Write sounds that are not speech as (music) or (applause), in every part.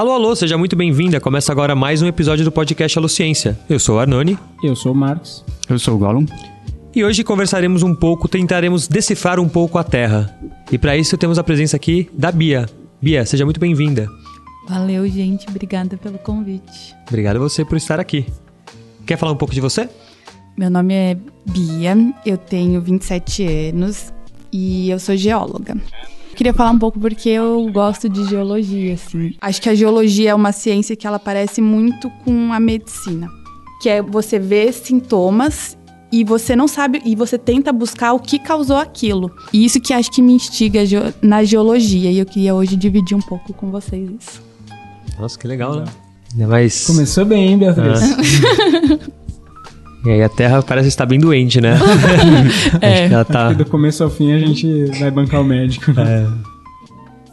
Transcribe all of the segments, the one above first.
Alô, alô, seja muito bem-vinda. Começa agora mais um episódio do podcast Alô Ciência. Eu sou o Arnone. Eu sou o Marcos. Eu sou o Gollum. E hoje conversaremos um pouco, tentaremos decifrar um pouco a Terra. E para isso temos a presença aqui da Bia. Bia, seja muito bem-vinda. Valeu, gente. Obrigada pelo convite. Obrigado a você por estar aqui. Quer falar um pouco de você? Meu nome é Bia, eu tenho 27 anos e eu sou geóloga. Queria falar um pouco porque eu gosto de geologia, assim. Acho que a geologia é uma ciência que ela parece muito com a medicina, que é você ver sintomas e você não sabe e você tenta buscar o que causou aquilo. E isso que acho que me instiga na geologia e eu queria hoje dividir um pouco com vocês isso. Nossa, que legal, né? Mais... Começou bem, hein, Beatriz? Ah. (laughs) E aí a Terra parece estar bem doente, né? (laughs) é. Ela tá... do começo ao fim a gente vai bancar o médico. É.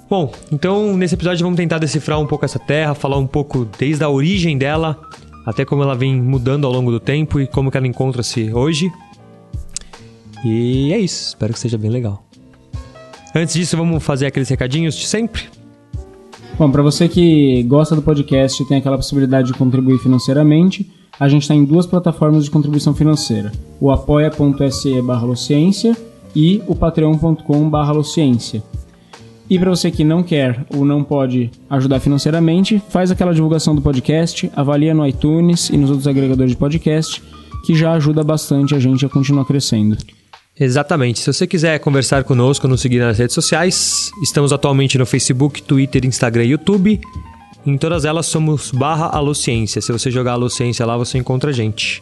Bom, então nesse episódio vamos tentar decifrar um pouco essa Terra, falar um pouco desde a origem dela até como ela vem mudando ao longo do tempo e como que ela encontra-se hoje. E é isso, espero que seja bem legal. Antes disso, vamos fazer aqueles recadinhos de sempre? Bom, para você que gosta do podcast e tem aquela possibilidade de contribuir financeiramente, a gente está em duas plataformas de contribuição financeira: o apoia.se e o patreon.com E para você que não quer ou não pode ajudar financeiramente, faz aquela divulgação do podcast, avalia no iTunes e nos outros agregadores de podcast, que já ajuda bastante a gente a continuar crescendo. Exatamente. Se você quiser conversar conosco, nos seguir nas redes sociais, estamos atualmente no Facebook, Twitter, Instagram e YouTube. Em todas elas somos barra Alociência. Se você jogar Alociência lá, você encontra a gente.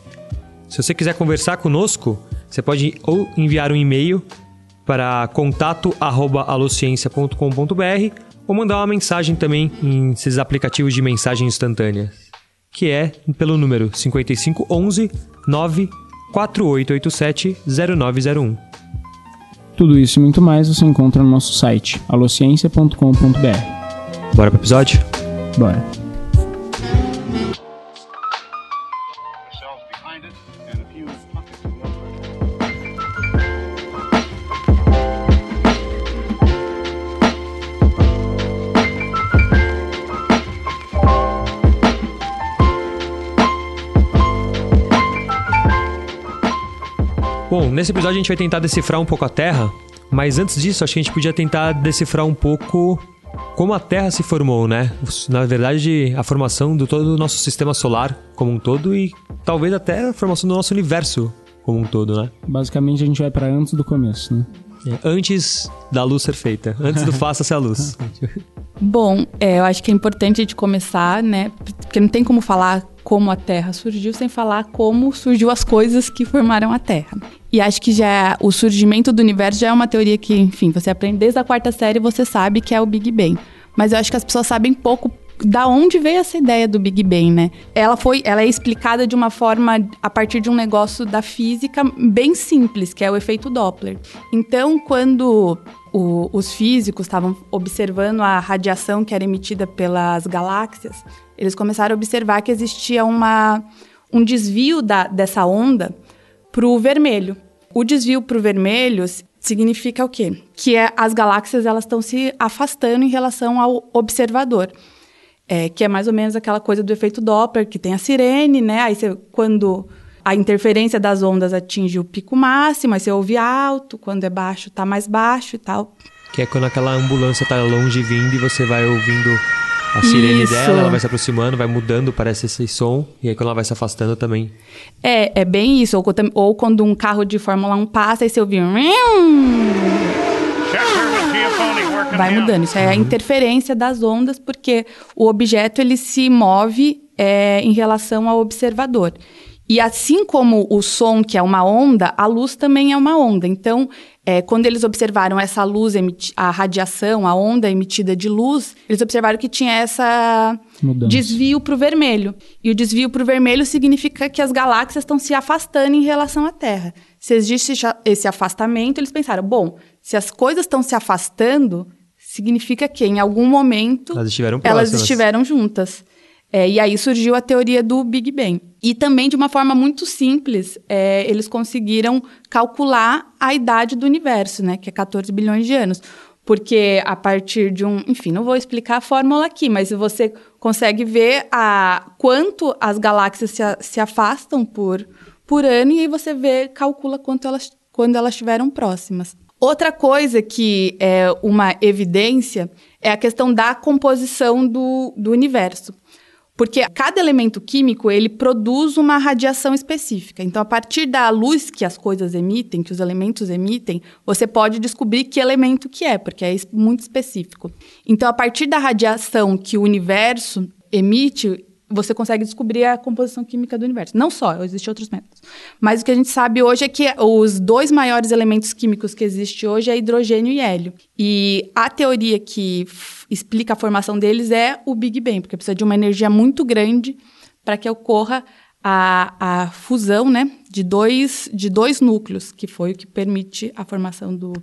Se você quiser conversar conosco, você pode ou enviar um e-mail para contato@alociencia.com.br ou mandar uma mensagem também em esses aplicativos de mensagem instantânea, que é pelo número 5511 94887 0901. Tudo isso e muito mais você encontra no nosso site alociencia.com.br. Bora pro episódio? Bora. Bom, nesse episódio a gente vai tentar decifrar um pouco a Terra, mas antes disso, acho que a gente podia tentar decifrar um pouco como a Terra se formou, né? Na verdade, a formação do todo o nosso sistema solar como um todo e talvez até a formação do nosso universo como um todo, né? Basicamente a gente vai para antes do começo, né? É, antes da luz ser feita, antes do faça-se a luz. (laughs) Bom, é, eu acho que é importante a gente começar, né? Porque não tem como falar como a Terra surgiu sem falar como surgiu as coisas que formaram a Terra. E acho que já o surgimento do universo já é uma teoria que, enfim, você aprende desde a quarta série você sabe que é o Big Bang. Mas eu acho que as pessoas sabem pouco da onde veio essa ideia do Big Bang, né? Ela foi, ela é explicada de uma forma a partir de um negócio da física bem simples, que é o efeito Doppler. Então, quando o, os físicos estavam observando a radiação que era emitida pelas galáxias, eles começaram a observar que existia uma, um desvio da, dessa onda para o vermelho. O desvio para o vermelho significa o quê? Que é, as galáxias elas estão se afastando em relação ao observador. É, que é mais ou menos aquela coisa do efeito Doppler, que tem a sirene, né? Aí você, quando a interferência das ondas atinge o pico máximo, aí você ouve alto, quando é baixo tá mais baixo e tal. Que é quando aquela ambulância tá longe vindo e você vai ouvindo a sirene Isso. dela, ela vai se aproximando, vai mudando, parece esse som, e aí quando ela vai se afastando também. É, é bem isso. Ou, ou quando um carro de Fórmula 1 passa e você ouvir. Vai mudando. Isso é a uhum. interferência das ondas, porque o objeto ele se move é, em relação ao observador. E assim como o som, que é uma onda, a luz também é uma onda. Então, é, quando eles observaram essa luz, a radiação, a onda emitida de luz, eles observaram que tinha essa Mudança. desvio para o vermelho. E o desvio para o vermelho significa que as galáxias estão se afastando em relação à Terra. Se existe esse afastamento, eles pensaram: bom, se as coisas estão se afastando, significa que em algum momento elas estiveram, elas estiveram juntas. É, e aí surgiu a teoria do Big Bang. E também, de uma forma muito simples, é, eles conseguiram calcular a idade do universo, né, que é 14 bilhões de anos. porque a partir de um, enfim, não vou explicar a fórmula aqui, mas você consegue ver a quanto as galáxias se, se afastam por, por ano e aí você vê, calcula quanto elas quando elas estiveram próximas. Outra coisa que é uma evidência é a questão da composição do, do universo. Porque cada elemento químico, ele produz uma radiação específica. Então, a partir da luz que as coisas emitem, que os elementos emitem, você pode descobrir que elemento que é, porque é muito específico. Então, a partir da radiação que o universo emite, você consegue descobrir a composição química do universo. Não só, existem outros métodos. Mas o que a gente sabe hoje é que os dois maiores elementos químicos que existem hoje é hidrogênio e hélio. E a teoria que explica a formação deles é o Big Bang, porque precisa de uma energia muito grande para que ocorra a, a fusão né, de, dois, de dois núcleos, que foi o que permite a formação do,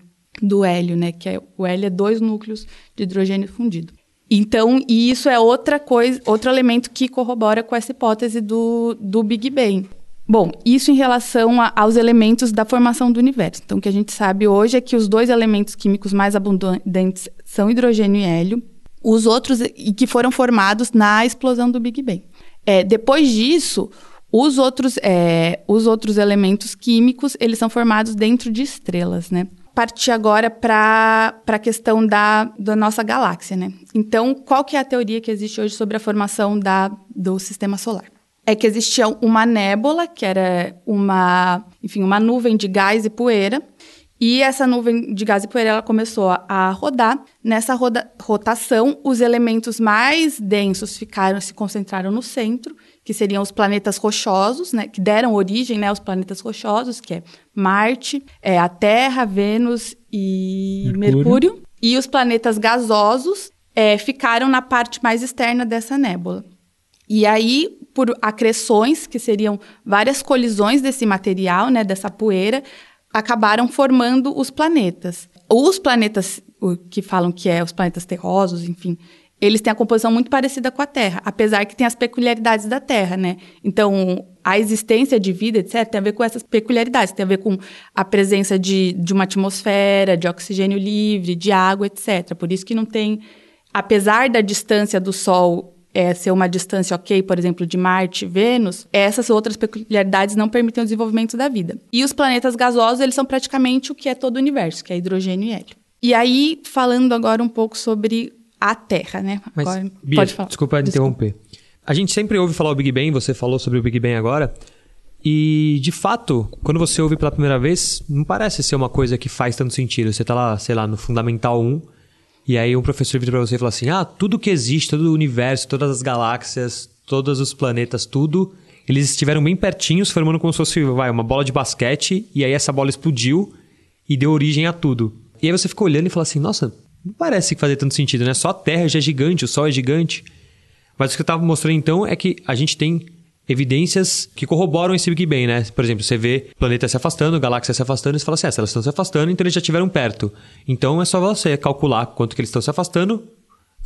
do hélio, né? Que é, o hélio é dois núcleos de hidrogênio fundido. Então, e isso é outra coisa, outro elemento que corrobora com essa hipótese do, do Big Bang. Bom, isso em relação a, aos elementos da formação do universo. Então, o que a gente sabe hoje é que os dois elementos químicos mais abundantes são hidrogênio e hélio, os outros e que foram formados na explosão do Big Bang. É, depois disso, os outros, é, os outros elementos químicos eles são formados dentro de estrelas, né? Partir agora para a questão da, da nossa galáxia, né? Então, qual que é a teoria que existe hoje sobre a formação da, do sistema solar? É que existia uma nébula, que era uma, enfim, uma nuvem de gás e poeira, e essa nuvem de gás e poeira ela começou a rodar. Nessa roda, rotação, os elementos mais densos ficaram se concentraram no centro, que seriam os planetas rochosos, né, que deram origem né, aos planetas rochosos, que é Marte, é a Terra, Vênus e Mercúrio. Mercúrio. E os planetas gasosos é, ficaram na parte mais externa dessa nébula. E aí, por acreções, que seriam várias colisões desse material, né, dessa poeira, acabaram formando os planetas. Os planetas que falam que é os planetas terrosos, enfim, eles têm a composição muito parecida com a Terra, apesar que tem as peculiaridades da Terra, né? Então, a existência de vida, etc., tem a ver com essas peculiaridades, tem a ver com a presença de, de uma atmosfera, de oxigênio livre, de água, etc. Por isso que não tem, apesar da distância do Sol é, ser uma distância ok, por exemplo, de Marte, Vênus, essas outras peculiaridades não permitem o desenvolvimento da vida. E os planetas gasosos, eles são praticamente o que é todo o universo, que é hidrogênio e hélio. E aí, falando agora um pouco sobre a Terra, né? Mas, agora, Bia, pode falar. Desculpa, desculpa interromper. A gente sempre ouve falar o Big Bang, você falou sobre o Big Bang agora. E, de fato, quando você ouve pela primeira vez, não parece ser uma coisa que faz tanto sentido. Você tá lá, sei lá, no Fundamental 1 e aí um professor vira para você e fala assim: ah, tudo que existe, todo o universo, todas as galáxias, todos os planetas, tudo, eles estiveram bem pertinhos, formando como se fosse vai, uma bola de basquete, e aí essa bola explodiu e deu origem a tudo. E aí você fica olhando e fala assim: nossa, não parece fazer tanto sentido, né? Só a Terra já é gigante, o Sol é gigante. Mas o que eu estava mostrando então é que a gente tem evidências que corroboram esse Big Bang, né? Por exemplo, você vê planetas se afastando, galáxias se afastando, e você fala assim, ah, se elas estão se afastando, então eles já estiveram perto. Então é só você calcular quanto que eles estão se afastando,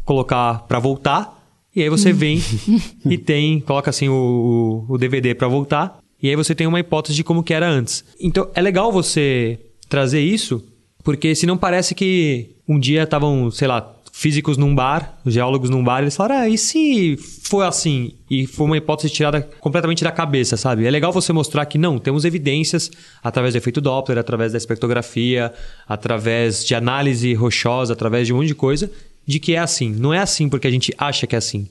colocar para voltar, e aí você vem (laughs) e tem, coloca assim o, o DVD para voltar, e aí você tem uma hipótese de como que era antes. Então é legal você trazer isso, porque se não parece que um dia estavam, sei lá, físicos num bar, geólogos num bar, eles falaram: ah, e se foi assim? E foi uma hipótese tirada completamente da cabeça, sabe? É legal você mostrar que não, temos evidências através do efeito Doppler, através da espectrografia, através de análise rochosa, através de um monte de coisa, de que é assim. Não é assim porque a gente acha que é assim.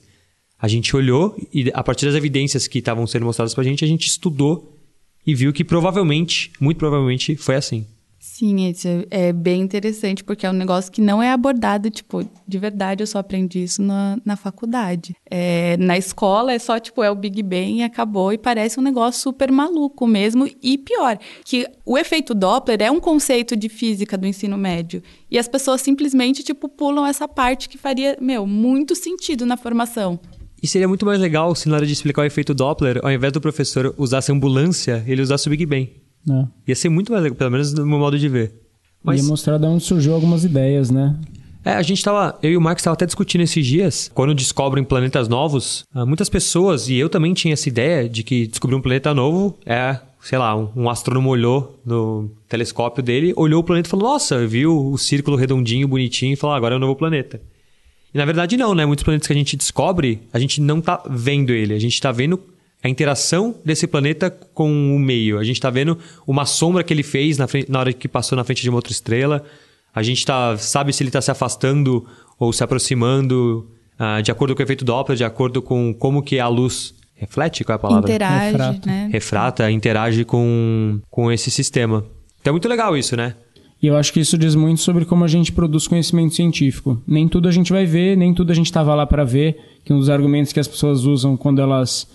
A gente olhou e, a partir das evidências que estavam sendo mostradas pra gente, a gente estudou e viu que provavelmente, muito provavelmente, foi assim. Sim, isso é bem interessante, porque é um negócio que não é abordado, tipo, de verdade, eu só aprendi isso na, na faculdade. É, na escola é só, tipo, é o Big Bang e acabou, e parece um negócio super maluco mesmo. E pior, que o efeito Doppler é um conceito de física do ensino médio. E as pessoas simplesmente, tipo, pulam essa parte que faria, meu, muito sentido na formação. E seria muito mais legal se na hora de explicar o efeito Doppler, ao invés do professor usasse ambulância, ele usasse o Big Bang. É. Ia ser muito mais legal, pelo menos no meu modo de ver. Mas... Ia mostrar de onde surgiu algumas ideias, né? É, a gente tava, eu e o Marcos estava até discutindo esses dias, quando descobrem planetas novos, ah, muitas pessoas, e eu também tinha essa ideia de que descobrir um planeta novo é sei lá, um, um astrônomo olhou no telescópio dele, olhou o planeta e falou: Nossa, viu o círculo redondinho, bonitinho, e falou: ah, Agora é um novo planeta. E na verdade, não, né? Muitos planetas que a gente descobre, a gente não tá vendo ele, a gente tá vendo a interação desse planeta com o meio. A gente está vendo uma sombra que ele fez na, frente, na, hora que passou na frente de uma outra estrela. A gente tá, sabe se ele está se afastando ou se aproximando uh, de acordo com o efeito Doppler, de acordo com como que a luz reflete, qual é a palavra? Interage, Refrata. né? Refrata, interage com, com esse sistema. Então é muito legal isso, né? E eu acho que isso diz muito sobre como a gente produz conhecimento científico. Nem tudo a gente vai ver, nem tudo a gente estava lá para ver, que um dos argumentos que as pessoas usam quando elas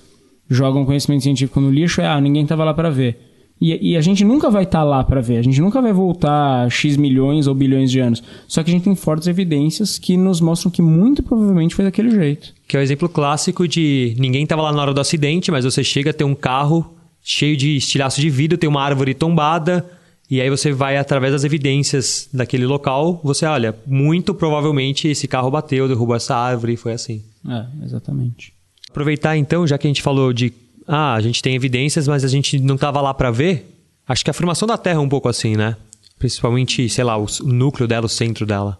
jogam conhecimento científico no lixo é, ah, ninguém estava lá para ver. E, e, a gente nunca vai estar tá lá para ver, a gente nunca vai voltar X milhões ou bilhões de anos. Só que a gente tem fortes evidências que nos mostram que muito provavelmente foi daquele jeito. Que é o exemplo clássico de ninguém estava lá na hora do acidente, mas você chega a ter um carro cheio de estilhaço de vidro, tem uma árvore tombada, e aí você vai através das evidências daquele local, você olha, muito provavelmente esse carro bateu, derrubou essa árvore, e foi assim. É, exatamente. Aproveitar então, já que a gente falou de ah, a gente tem evidências, mas a gente não estava lá para ver. Acho que a formação da Terra é um pouco assim, né? Principalmente, sei lá, o núcleo dela, o centro dela.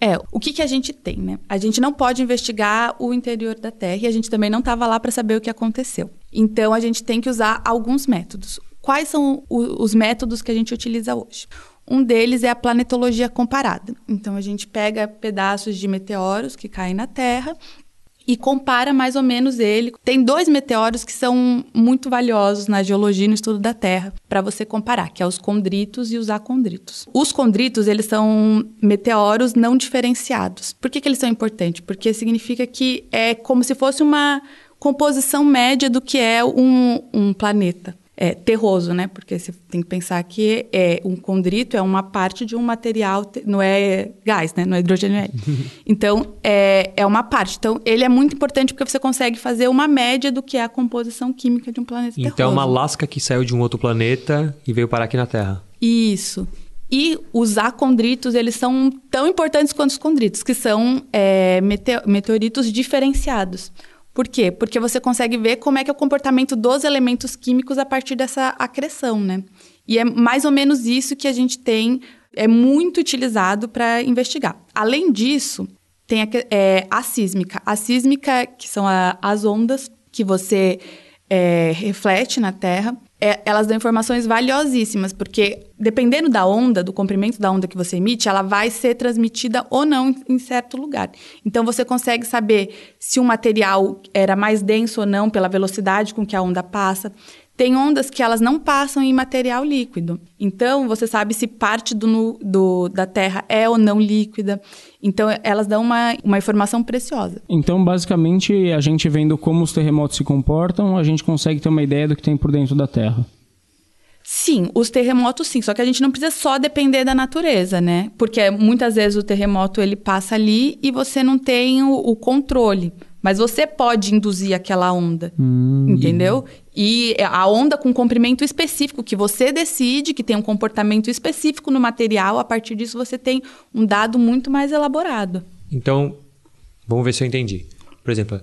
É, o que, que a gente tem, né? A gente não pode investigar o interior da Terra e a gente também não estava lá para saber o que aconteceu. Então, a gente tem que usar alguns métodos. Quais são o, os métodos que a gente utiliza hoje? Um deles é a planetologia comparada. Então, a gente pega pedaços de meteoros que caem na Terra e compara mais ou menos ele. Tem dois meteoros que são muito valiosos na geologia e no estudo da Terra para você comparar, que é os condritos e os acondritos. Os condritos, eles são meteoros não diferenciados. Por que, que eles são importantes? Porque significa que é como se fosse uma composição média do que é um, um planeta é, terroso, né? Porque você tem que pensar que é um condrito é uma parte de um material, não é gás, né? Não é hidrogênio. É. (laughs) Então, é, é uma parte. Então, ele é muito importante porque você consegue fazer uma média do que é a composição química de um planeta então, terroso. Então, é uma lasca que saiu de um outro planeta e veio parar aqui na Terra. Isso. E os acondritos, eles são tão importantes quanto os condritos, que são é, meteoritos diferenciados. Por quê? Porque você consegue ver como é que é o comportamento dos elementos químicos a partir dessa acreção, né? E é mais ou menos isso que a gente tem, é muito utilizado para investigar. Além disso, tem a, é, a sísmica. A sísmica, que são a, as ondas que você é, reflete na Terra, é, elas dão informações valiosíssimas, porque dependendo da onda, do comprimento da onda que você emite, ela vai ser transmitida ou não em, certo lugar. Então você consegue saber se o material era mais denso ou não pela velocidade com que a onda passa. Tem ondas que elas não passam em material líquido. Então, você sabe se parte do, do, da Terra é ou não líquida. Então, elas dão uma, uma informação preciosa. Então, basicamente, a gente vendo como os terremotos se comportam, a gente consegue ter uma ideia do que tem por dentro da Terra. Sim, os terremotos sim, só que a gente não precisa só depender da natureza, né? Porque muitas vezes o terremoto ele passa ali e você não tem o, o controle. Mas você pode induzir aquela onda, hum. entendeu? E a onda com comprimento específico, que você decide, que tem um comportamento específico no material, a partir disso você tem um dado muito mais elaborado. Então, vamos ver se eu entendi. Por exemplo,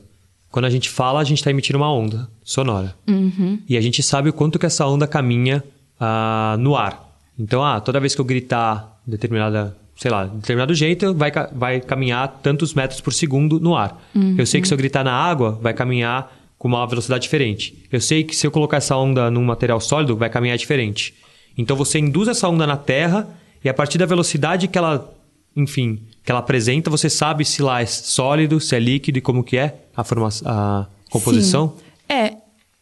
quando a gente fala, a gente está emitindo uma onda sonora. Uhum. E a gente sabe o quanto que essa onda caminha uh, no ar. Então, ah, toda vez que eu gritar determinada sei lá, de determinado jeito, vai, vai caminhar tantos metros por segundo no ar. Uhum. Eu sei que se eu gritar na água, vai caminhar com uma velocidade diferente. Eu sei que se eu colocar essa onda num material sólido, vai caminhar diferente. Então você induz essa onda na Terra e a partir da velocidade que ela, enfim, que ela apresenta, você sabe se lá é sólido, se é líquido e como que é a, forma, a composição. Sim. É,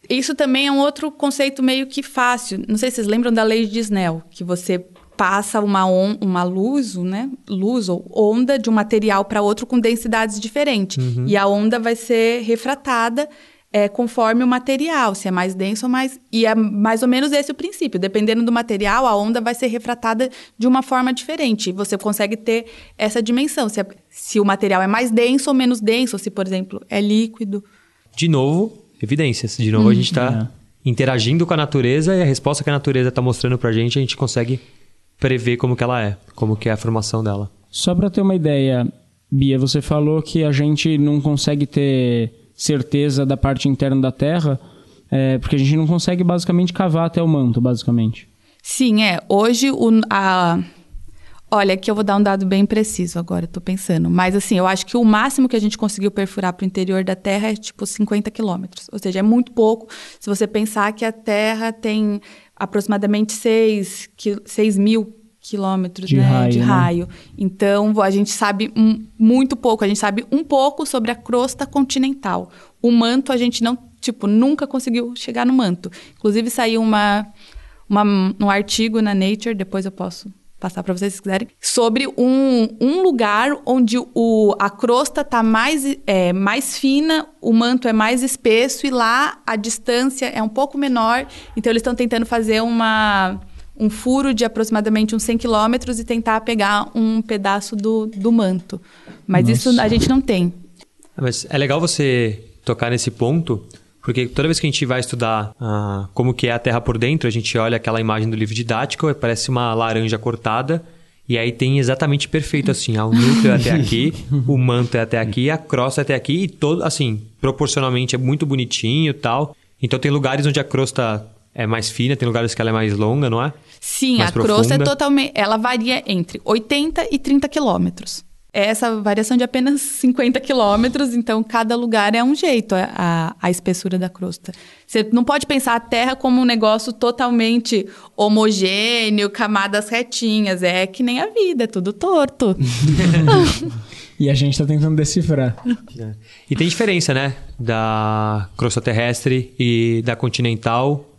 isso também é um outro conceito meio que fácil. Não sei se vocês lembram da lei de Snell, que você passa uma, on, uma luz, né? Luz ou onda de um material para outro com densidades diferentes. Uhum. E a onda vai ser refratada é, conforme o material, se é mais denso ou mais. E é mais ou menos esse o princípio. Dependendo do material, a onda vai ser refratada de uma forma diferente. Você consegue ter essa dimensão. Se, é, se o material é mais denso ou menos denso, ou se, por exemplo, é líquido. De novo, evidências. De novo, a gente está uhum. interagindo com a natureza e a resposta que a natureza está mostrando para a gente, a gente consegue prever como que ela é, como que é a formação dela. Só para ter uma ideia, Bia, você falou que a gente não consegue ter certeza da parte interna da Terra, É, porque a gente não consegue basicamente cavar até o manto, basicamente. Sim, é. Hoje o, a, Olha, aqui eu vou dar um dado bem preciso agora, estou pensando. Mas assim, eu acho que o máximo que a gente conseguiu perfurar para o interior da Terra é tipo 50 quilômetros. Ou seja, é muito pouco se você pensar que a Terra tem aproximadamente 6, 6 mil quilômetros de, né, raio, de né? raio. Então, a gente sabe um, muito pouco. A gente sabe um pouco sobre a crosta continental. O manto, a gente não, tipo, nunca conseguiu chegar no manto. Inclusive, saiu uma, uma, um artigo na Nature, depois eu posso passar para vocês se quiserem, sobre um, um lugar onde o, a crosta está mais, é, mais fina, o manto é mais espesso e lá a distância é um pouco menor. Então eles estão tentando fazer uma, um furo de aproximadamente uns 100 quilômetros e tentar pegar um pedaço do, do manto. Mas Nossa. isso a gente não tem. Mas é legal você tocar nesse ponto, porque toda vez que a gente vai estudar ah, como que é a Terra por dentro, a gente olha aquela imagem do livro didático, e parece uma laranja cortada, e aí tem exatamente perfeito assim, o núcleo é até aqui, o manto é até aqui, a crosta é até aqui, e todo, assim, proporcionalmente é muito bonitinho e tal. Então tem lugares onde a crosta é mais fina, tem lugares que ela é mais longa, não é? Sim, Mais a crosta é profunda. totalmente. Ela varia entre 80 e 30 quilômetros. Essa variação de apenas 50 quilômetros, então cada lugar é um jeito, a, a, a espessura da crosta. Você não pode pensar a Terra como um negócio totalmente homogêneo, camadas retinhas. É que nem a vida, é tudo torto. (laughs) E a gente está tentando decifrar. E tem diferença, né? Da crosta terrestre e da continental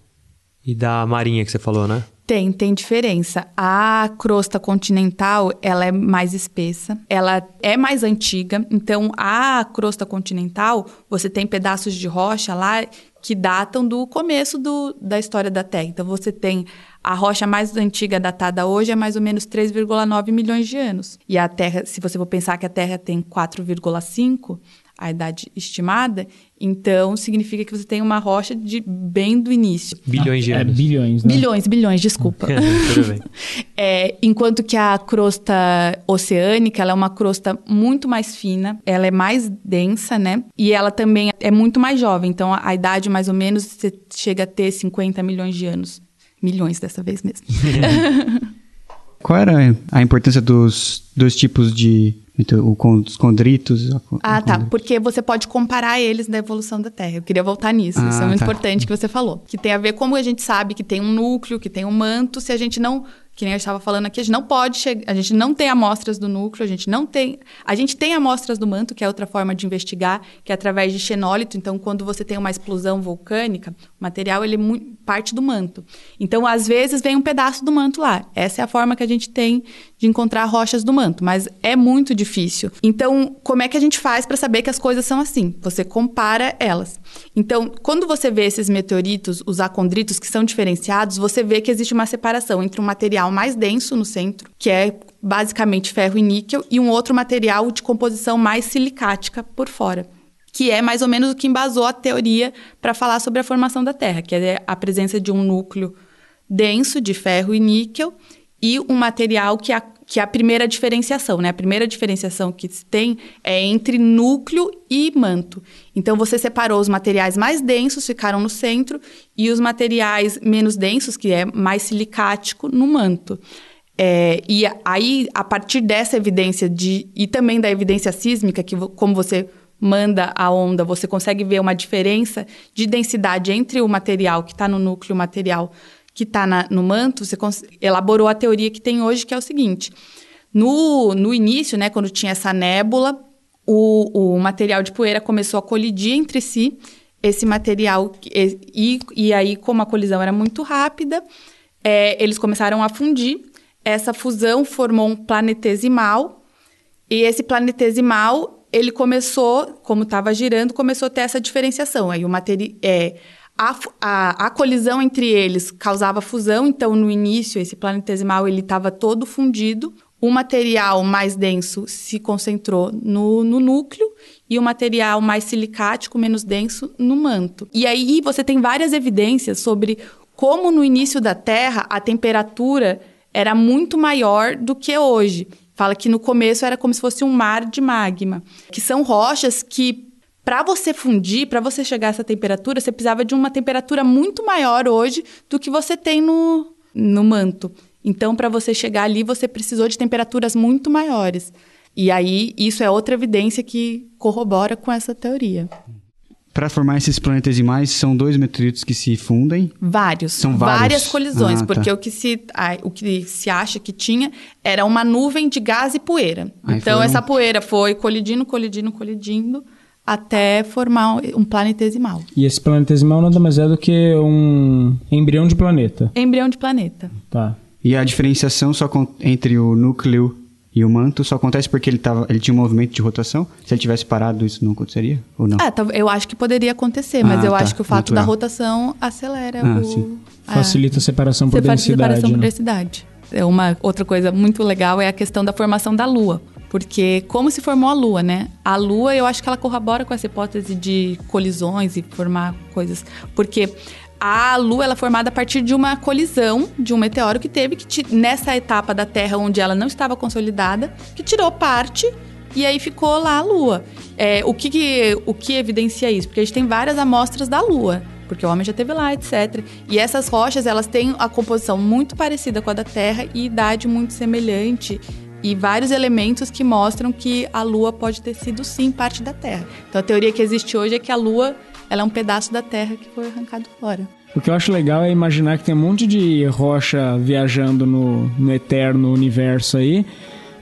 e da marinha que você falou, né? Tem, tem diferença. A crosta continental, ela é mais espessa, ela é mais antiga. Então, a crosta continental, você tem pedaços de rocha lá que datam do começo do, da história da Terra. Então, você tem a rocha mais antiga datada hoje é mais ou menos 3,9 milhões de anos. E a Terra, se você for pensar que a Terra tem 4,5, a idade estimada, então significa que você tem uma rocha de bem do início. Bilhões de É anos. bilhões, né? Bilhões, bilhões, desculpa. (laughs) Tudo bem. É, enquanto que a crosta oceânica, ela é uma crosta muito mais fina, ela é mais densa, né? E ela também é muito mais jovem. Então, a, a idade, mais ou menos, você chega a ter 50 milhões de anos. Milhões dessa vez mesmo. (laughs) (laughs) Qual era a importância dos dois tipos de. Então, os condritos? Ah, tá. Porque você pode comparar eles na evolução da Terra. Eu queria voltar nisso. Isso é Ah, muito tá. importante que você falou. Que tem a ver como a gente sabe que tem um núcleo, que tem um manto. Se a gente não, que nem eu estava falando aqui, a gente não pode chegar, a gente não tem amostras do núcleo, a gente não tem, a gente tem amostras do manto, que é outra forma de investigar, que é através de xenólito. Então, quando você tem uma explosão vulcânica, o material ele é parte do manto. Então, às vezes vem um pedaço do manto lá. Essa é a forma que a gente tem de encontrar rochas do manto, mas é muito difícil. Então, como é que a gente faz para saber que as coisas são assim? Você compara elas. Então, quando você vê esses meteoritos, os acondritos que são diferenciados, você vê que existe uma separação entre um material mais denso no centro, que é basicamente ferro e níquel, e um outro material de composição mais silicática por fora que é mais ou menos o que embasou a teoria para falar sobre a formação da Terra, que é a presença de um núcleo denso de ferro e níquel e um material que a, que é a primeira diferenciação, né? A primeira diferenciação que se tem é entre núcleo e manto. Então você separou os materiais mais densos, ficaram no centro, e os materiais menos densos, que é mais silicático, no manto. É, e aí, a partir dessa evidência de, e também da evidência sísmica, que como você manda a onda, você consegue ver uma diferença de densidade entre o material que está no núcleo e o material que está no manto, você elaborou a teoria que tem hoje, que é o seguinte. No, no início, né, quando tinha essa nébula, o, o material de poeira começou a colidir entre si. Esse material, e, e, aí, como a colisão era muito rápida, é, eles começaram a fundir. Essa fusão formou um planetesimal. E esse planetesimal, ele começou, como estava girando, começou a ter essa diferenciação. Aí o materi é, a, a, a colisão entre eles causava fusão, então no início esse planetesimal ele estava todo fundido. O material mais denso se concentrou no, no núcleo e o material mais silicático, menos denso, no manto. E aí você tem várias evidências sobre como no início da Terra a temperatura era muito maior do que hoje. Fala que no começo era como se fosse um mar de magma, que são rochas que para você fundir, para você chegar a essa temperatura, você precisava de uma temperatura muito maior hoje do que você tem no, no manto. Então, para você chegar ali, você precisou de temperaturas muito maiores. E aí, isso é outra evidência que corrobora com essa teoria. Para formar esses planetesimais, são dois meteoritos que se fundem? Vários. São vários. Várias colisões, Ah, tá. porque o, que se, ah, o que se acha que tinha era uma nuvem de gás e poeira. Aí então, foram- essa poeira foi colidindo, colidindo, colidindo, até formar um planetesimal. E esse planetesimal nada mais é do que um embrião de planeta. Embrião de planeta. Tá. E a diferenciação só entre o núcleo e o manto só acontece porque ele, tava, ele tinha um movimento de rotação? Se ele tivesse parado, isso não aconteceria? Ou não? Tal- eu acho que poderia acontecer, mas Ah, eu tá. acho que o fato da Natural. rotação acelera Ah, o... sim. a- Facilita a separação por separa- densidade. separação por né? densidade. É uma outra coisa muito legal é a questão da formação da Lua. Porque como se formou a Lua, né? A Lua, eu acho que ela corrobora com essa hipótese de colisões e formar coisas. Porque a Lua ela é formada a partir de uma colisão de um meteoro que teve que nessa etapa da Terra onde ela não estava consolidada, que tirou parte e aí ficou lá a Lua. É, o, que, que- o que evidencia isso? Porque a gente tem várias amostras da Lua, porque o homem já teve lá, etc. E essas rochas, elas têm a composição muito parecida com a da Terra e idade muito semelhante. E vários elementos que mostram que a Lua pode ter sido, sim, parte da Terra. Então, a teoria que existe hoje é que a Lua ela é um pedaço da Terra que foi arrancado fora. O que eu acho legal é imaginar que tem um monte de rocha viajando no, no eterno universo aí.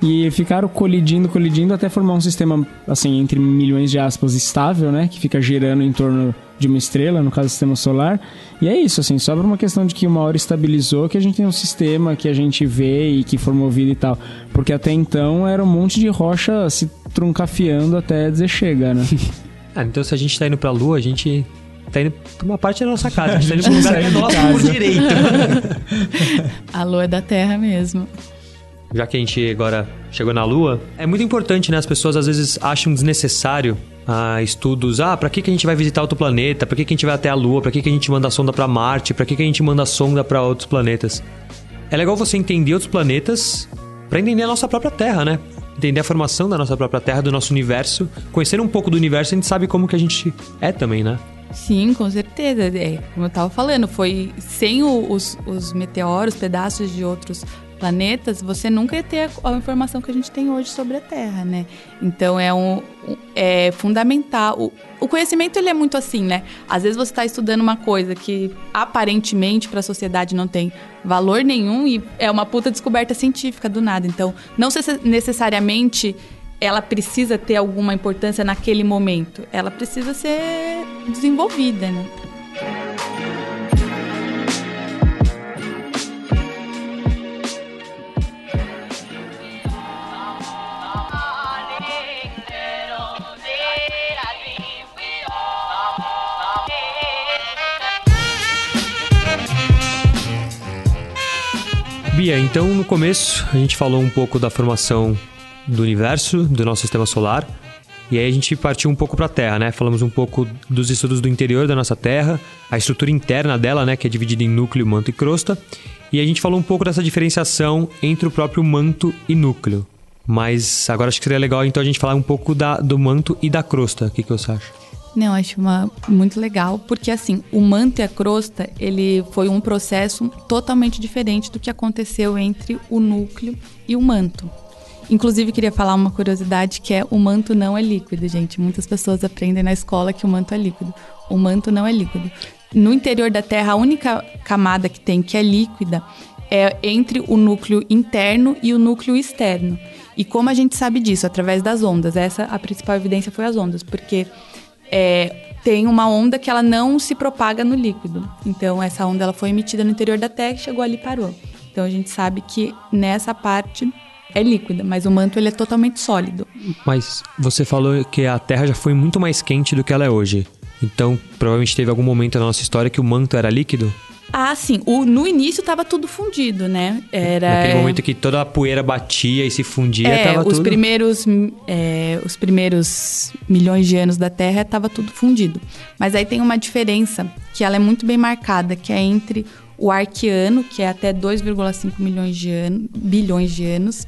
E ficaram colidindo, colidindo até formar um sistema, assim, entre milhões de aspas, estável, né? Que fica girando em torno de uma estrela, no caso, sistema solar. E é isso, assim, sobra uma questão de que uma hora estabilizou, que a gente tem um sistema que a gente vê e que formou vida e tal. Porque até então era um monte de rocha se truncafiando até dizer chega, né? (laughs) Ah, então se a gente tá indo pra Lua, a gente tá indo pra uma parte da nossa casa. A gente tá indo pra um (laughs) lugar que é nosso por direito. (laughs) A Lua é da Terra mesmo. Já que a gente agora chegou na Lua, é muito importante, né? As pessoas às vezes acham desnecessário ah, estudos. Ah, pra que, que a gente vai visitar outro planeta? Pra que, que a gente vai até a Lua? Pra que, que a gente manda sonda pra Marte? Pra que, que a gente manda sonda pra outros planetas? É legal você entender outros planetas pra entender a nossa própria Terra, né? Entender a formação da nossa própria Terra, do nosso universo. Conhecer um pouco do universo, a gente sabe como que a gente é também, né? Sim, com certeza. É, como eu estava falando, foi sem os, os meteoros, pedaços de outros planetas, você nunca ia ter a, a informação que a gente tem hoje sobre a Terra, né? Então é um, é fundamental. O, o conhecimento ele é muito assim, né? Às vezes você está estudando uma coisa que aparentemente para a sociedade não tem valor nenhum e é uma puta descoberta científica do nada. Então, não necessariamente ela precisa ter alguma importância naquele momento. Ela precisa ser desenvolvida, né? Bia, então no começo a gente falou um pouco da formação do universo, do nosso sistema solar. E aí a gente partiu um pouco para a Terra, né? Falamos um pouco dos estudos do interior da nossa Terra, a estrutura interna dela, né, que é dividida em núcleo, manto e crosta. E a gente falou um pouco dessa diferenciação entre o próprio manto e núcleo. Mas agora acho que seria legal então a gente falar um pouco da, do manto e da crosta. O que, que você acha? Não, acho uma, muito legal, porque assim, o manto e a crosta, ele foi um processo totalmente diferente do que aconteceu entre o núcleo e o manto. Inclusive, queria falar uma curiosidade que é o manto não é líquido, gente. Muitas pessoas aprendem na escola que o manto é líquido. O manto não é líquido. No interior da Terra, a única camada que tem que é líquida é entre o núcleo interno e o núcleo externo. E como a gente sabe disso? Através das ondas. Essa, a principal evidência foi as ondas, porque é, tem uma onda que ela não se propaga no líquido. Então, essa onda ela foi emitida no interior da Terra e chegou ali e parou. Então, a gente sabe que nessa parte é líquida, mas o manto ele é totalmente sólido. Mas você falou que a Terra já foi muito mais quente do que ela é hoje. Então, provavelmente teve algum momento na nossa história que o manto era líquido? Ah, sim. O, no início estava tudo fundido, né? Era Naquele momento que toda a poeira batia e se fundia, é, tava os tudo... primeiros é, os primeiros milhões de anos da Terra estava tudo fundido. Mas aí tem uma diferença que ela é muito bem marcada, que é entre o arqueano, que é até 2,5 milhões de anos, bilhões de anos,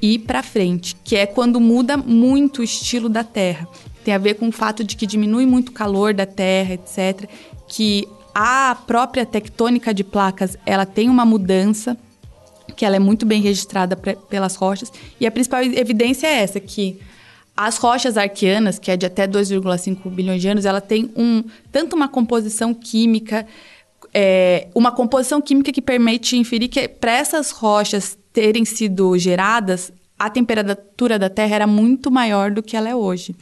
e para frente, que é quando muda muito o estilo da Terra. tem a ver com o fato de que diminui muito o calor da Terra, etc. Que a própria tectônica de placas, ela tem uma mudança, que ela é muito bem registrada pelas rochas. E a principal evidência é essa, que as rochas arqueanas, que é de até 2,5 bilhões de anos, ela tem um, tanto uma composição química, é, uma composição química que permite inferir que para essas rochas terem sido geradas, a temperatura da Terra era muito maior do que ela é hoje.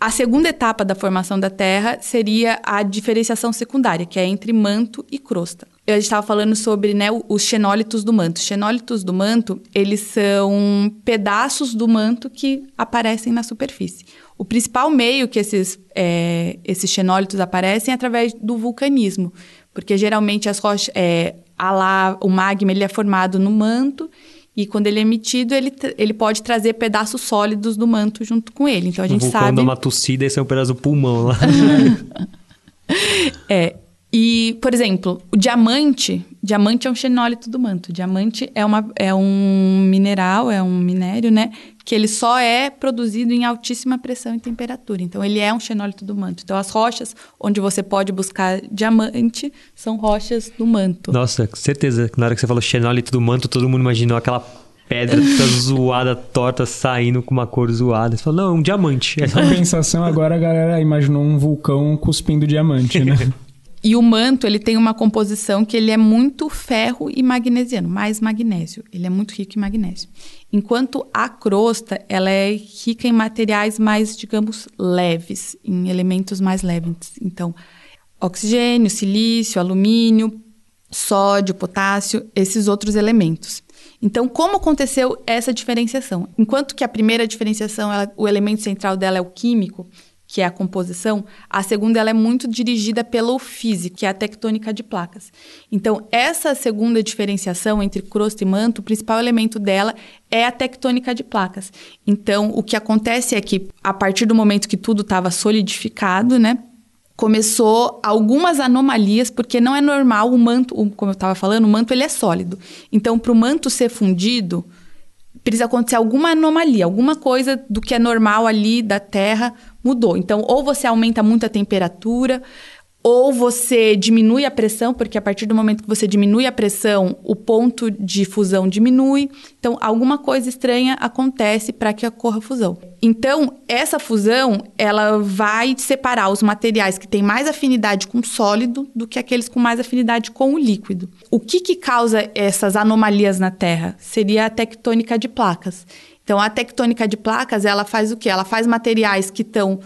A segunda etapa da formação da Terra seria a diferenciação secundária, que é entre manto e crosta. Eu estava falando sobre né, os xenólitos do manto. Os xenólitos do manto, eles são pedaços do manto que aparecem na superfície. O principal meio que esses, é, esses xenólitos aparecem é através do vulcanismo, porque geralmente as rochas, é, a o magma ele é formado no manto e quando ele é emitido, ele, ele pode trazer pedaços sólidos do manto junto com ele. Então a gente sabe. dá uma tossida e sai um pedaço do pulmão lá. (laughs) é. E, por exemplo, o diamante, diamante é um xenólito do manto. Diamante é, uma, é um mineral, é um minério, né? Que ele só é produzido em altíssima pressão e temperatura. Então, ele é um xenólito do manto. Então, as rochas onde você pode buscar diamante são rochas do manto. Nossa, certeza. Na hora que você falou xenólito do manto, todo mundo imaginou aquela pedra toda (laughs) zoada, torta, saindo com uma cor zoada. Você falou, não, um diamante. Essa compensação, agora a galera imaginou um vulcão cuspindo diamante, né? (laughs) E o manto, ele tem uma composição que ele é muito ferro e magnesiano, mais magnésio. Ele é muito rico em magnésio. Enquanto a crosta, ela é rica em materiais mais, digamos, leves, em elementos mais leves. Então, oxigênio, silício, alumínio, sódio, potássio, esses outros elementos. Então, como aconteceu essa diferenciação? Enquanto que a primeira diferenciação, ela, o elemento central dela é o químico, que é a composição, a segunda ela é muito dirigida pelo físico, que é a tectônica de placas. Então, essa segunda diferenciação entre crosta e manto, o principal elemento dela é a tectônica de placas. Então, o que acontece é que a partir do momento que tudo estava solidificado, né, começou algumas anomalias, porque não é normal o manto, como eu estava falando, o manto ele é sólido. Então, para o manto ser fundido, precisa acontecer alguma anomalia, alguma coisa do que é normal ali da Terra mudou. Então, ou você aumenta muito a temperatura, ou você diminui a pressão, porque a partir do momento que você diminui a pressão, o ponto de fusão diminui. Então, alguma coisa estranha acontece para que ocorra a fusão. Então, essa fusão, ela vai separar os materiais que têm mais afinidade com o sólido do que aqueles com mais afinidade com o líquido. O que, que causa essas anomalias na Terra? Seria a tectônica de placas. Então, a tectônica de placas, ela faz o quê? Ela faz materiais que estão,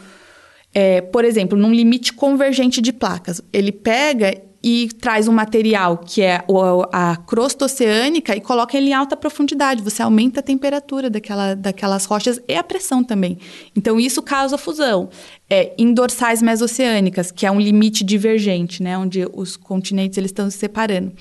é, por exemplo, num limite convergente de placas. Ele pega e traz um material que é a crosta oceânica e coloca ele em alta profundidade. Você aumenta a temperatura daquela, daquelas rochas e a pressão também. Então, isso causa fusão. É, em dorsais mesoceânicas, que é um limite divergente, né, onde os continentes eles estão se separando.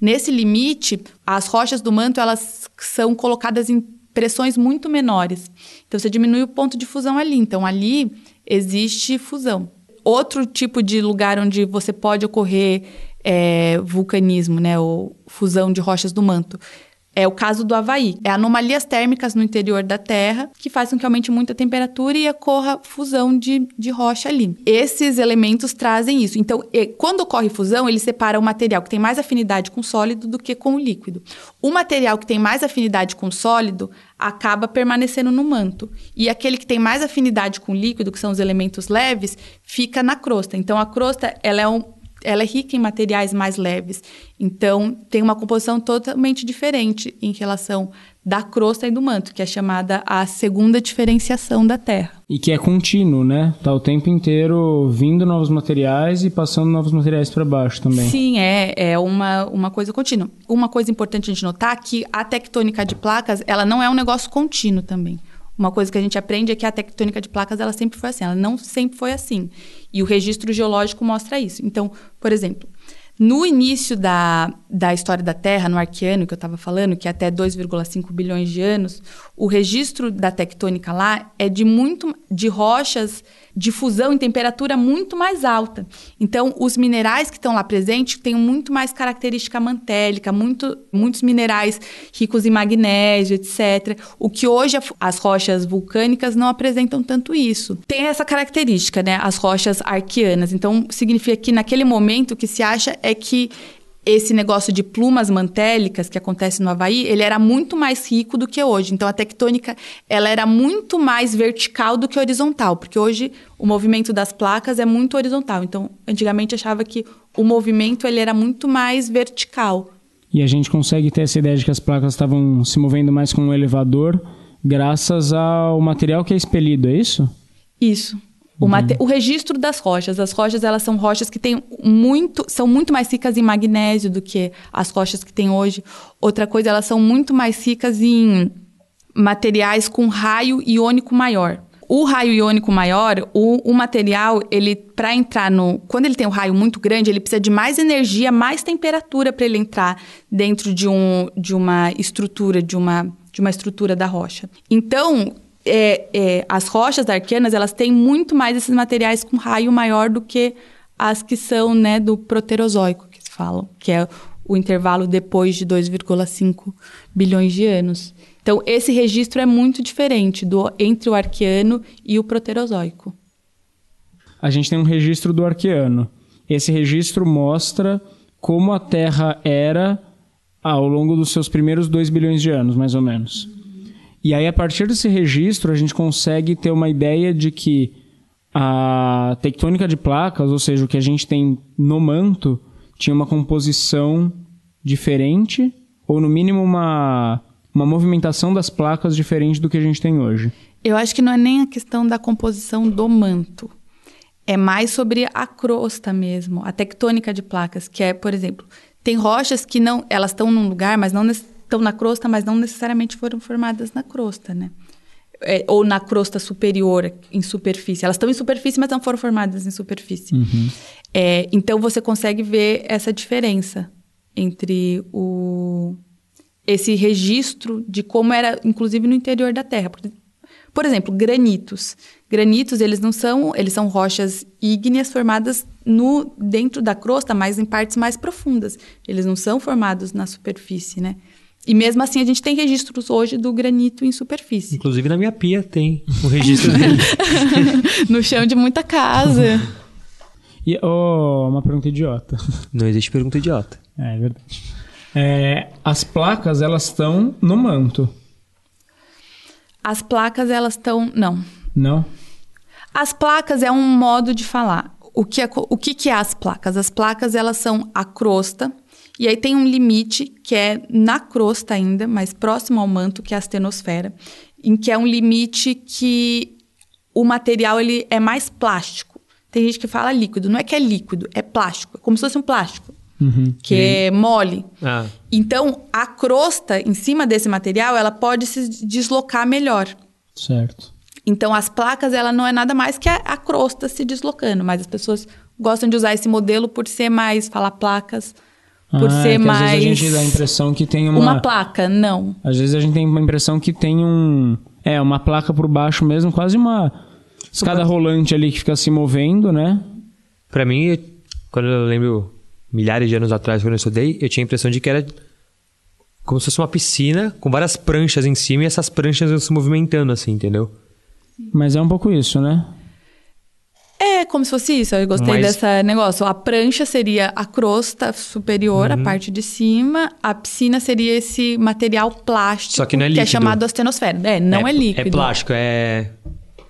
Nesse limite, as rochas do manto elas são colocadas em pressões muito menores. Então você diminui o ponto de fusão ali. Então ali existe fusão. Outro tipo de lugar onde você pode ocorrer é, vulcanismo, né, ou fusão de rochas do manto, é o caso do Havaí. É anomalias térmicas no interior da Terra que fazem com que aumente muito a temperatura e ocorra fusão de, de rocha ali. Esses elementos trazem isso. Então, quando ocorre fusão, ele separa o material que tem mais afinidade com o sólido do que com o líquido. O material que tem mais afinidade com o sólido acaba permanecendo no manto. E aquele que tem mais afinidade com líquido, que são os elementos leves, fica na crosta. Então, a crosta ela é um, ela é rica em materiais mais leves. Então, tem uma composição totalmente diferente em relação da crosta e do manto, que é chamada a segunda diferenciação da Terra. E que é contínuo, né? Tá o tempo inteiro vindo novos materiais e passando novos materiais para baixo também. Sim, é, é uma, uma coisa contínua. Uma coisa importante a gente notar é que a tectônica de placas, ela não é um negócio contínuo também. Uma coisa que a gente aprende é que a tectônica de placas ela sempre foi assim, ela não sempre foi assim. E o registro geológico mostra isso. Então, por exemplo, no início da, da história da Terra, no Arqueano, que eu estava falando, que é até 2,5 bilhões de anos, o registro da tectônica lá é de muito de rochas difusão em temperatura muito mais alta. Então, os minerais que estão lá presentes têm muito mais característica mantélica, muito, muitos minerais ricos em magnésio, etc. O que hoje as rochas vulcânicas não apresentam tanto isso. Tem essa característica, né? As rochas arqueanas. Então, significa que naquele momento o que se acha é que esse negócio de plumas mantélicas que acontece no Havaí, ele era muito mais rico do que hoje. Então, a tectônica, ela era muito mais vertical do que horizontal, porque hoje o movimento das placas é muito horizontal. Então, antigamente achava que o movimento ele era muito mais vertical. E a gente consegue ter essa ideia de que as placas estavam se movendo mais com um elevador graças ao material que é expelido, é isso? Isso. O, uhum. o, registro das rochas. As rochas elas são rochas que têm muito, são muito mais ricas em magnésio do que as rochas que tem hoje. Outra coisa, elas são muito mais ricas em materiais com raio iônico maior. O raio iônico maior, o, o material, ele para entrar no, quando ele tem um raio muito grande, ele precisa de mais energia, mais temperatura para ele entrar dentro de, um, de uma estrutura, de uma de uma estrutura da rocha. Então, é, é, as rochas arqueanas, elas têm muito mais esses materiais com raio maior do que as que são né, do proterozoico, que se falam, que é o intervalo depois de 2,5 bilhões de anos. Então, esse registro é muito diferente do entre o arqueano e o proterozoico. A gente tem um registro do arqueano. Esse registro mostra como a Terra era ao longo dos seus primeiros 2 bilhões de anos, mais ou menos. E aí, a partir desse registro, a gente consegue ter uma ideia de que a tectônica de placas, ou seja, o que a gente tem no manto, tinha uma composição diferente, ou no mínimo uma, uma movimentação das placas diferente do que a gente tem hoje. Eu acho que não é nem a questão da composição do manto. É mais sobre a crosta mesmo, a tectônica de placas, que é, por exemplo, tem rochas que não, elas estão num lugar, mas não estão na crosta, mas não necessariamente foram formadas na crosta, né? É, ou na crosta superior, em superfície. Elas estão em superfície, mas não foram formadas em superfície. Uhum. É, então você consegue ver essa diferença entre o esse registro de como era, inclusive no interior da Terra. Por, por exemplo, granitos. Granitos, eles não são, eles são rochas ígneas formadas no dentro da crosta, mas em partes mais profundas. Eles não são formados na superfície, né? E mesmo assim a gente tem registros hoje do granito em superfície. Inclusive na minha pia tem o registro dele. (laughs) no chão de muita casa. e oh, uma pergunta idiota. Não existe pergunta idiota. É, é verdade. É, as placas elas estão no manto. As placas elas estão não. Não. As placas é um modo de falar. O que é, o que, que é as placas? As placas elas são a crosta e aí tem um limite que é na crosta ainda, mais próximo ao manto, que é a astenosfera, em que é um limite que o material ele é mais plástico. Tem gente que fala líquido, não é que é líquido, é plástico, é como se fosse um plástico. Uhum. Que é mole. Ah. Então, a crosta em cima desse material, ela pode se deslocar melhor. Certo. Então, as placas, ela não é nada mais que a, a crosta se deslocando, mas as pessoas gostam de usar esse modelo por ser mais, falar placas, por ah, ser é mais. Às vezes a gente dá a impressão que tem uma. Uma placa, não. Às vezes a gente tem uma impressão que tem um. É, uma placa por baixo mesmo, quase uma escada rolante ali que fica se movendo, né? Pra mim, quando eu lembro milhares de anos atrás, quando eu estudei, eu tinha a impressão de que era como se fosse uma piscina com várias pranchas em cima e essas pranchas iam se movimentando assim, entendeu? Mas é um pouco isso, né? É, como se fosse isso. Eu gostei Mas... desse negócio. A prancha seria a crosta superior, uhum. a parte de cima. A piscina seria esse material plástico. Só que não é líquido. Que é chamado astenosfera. É, não é, é líquido. É plástico, é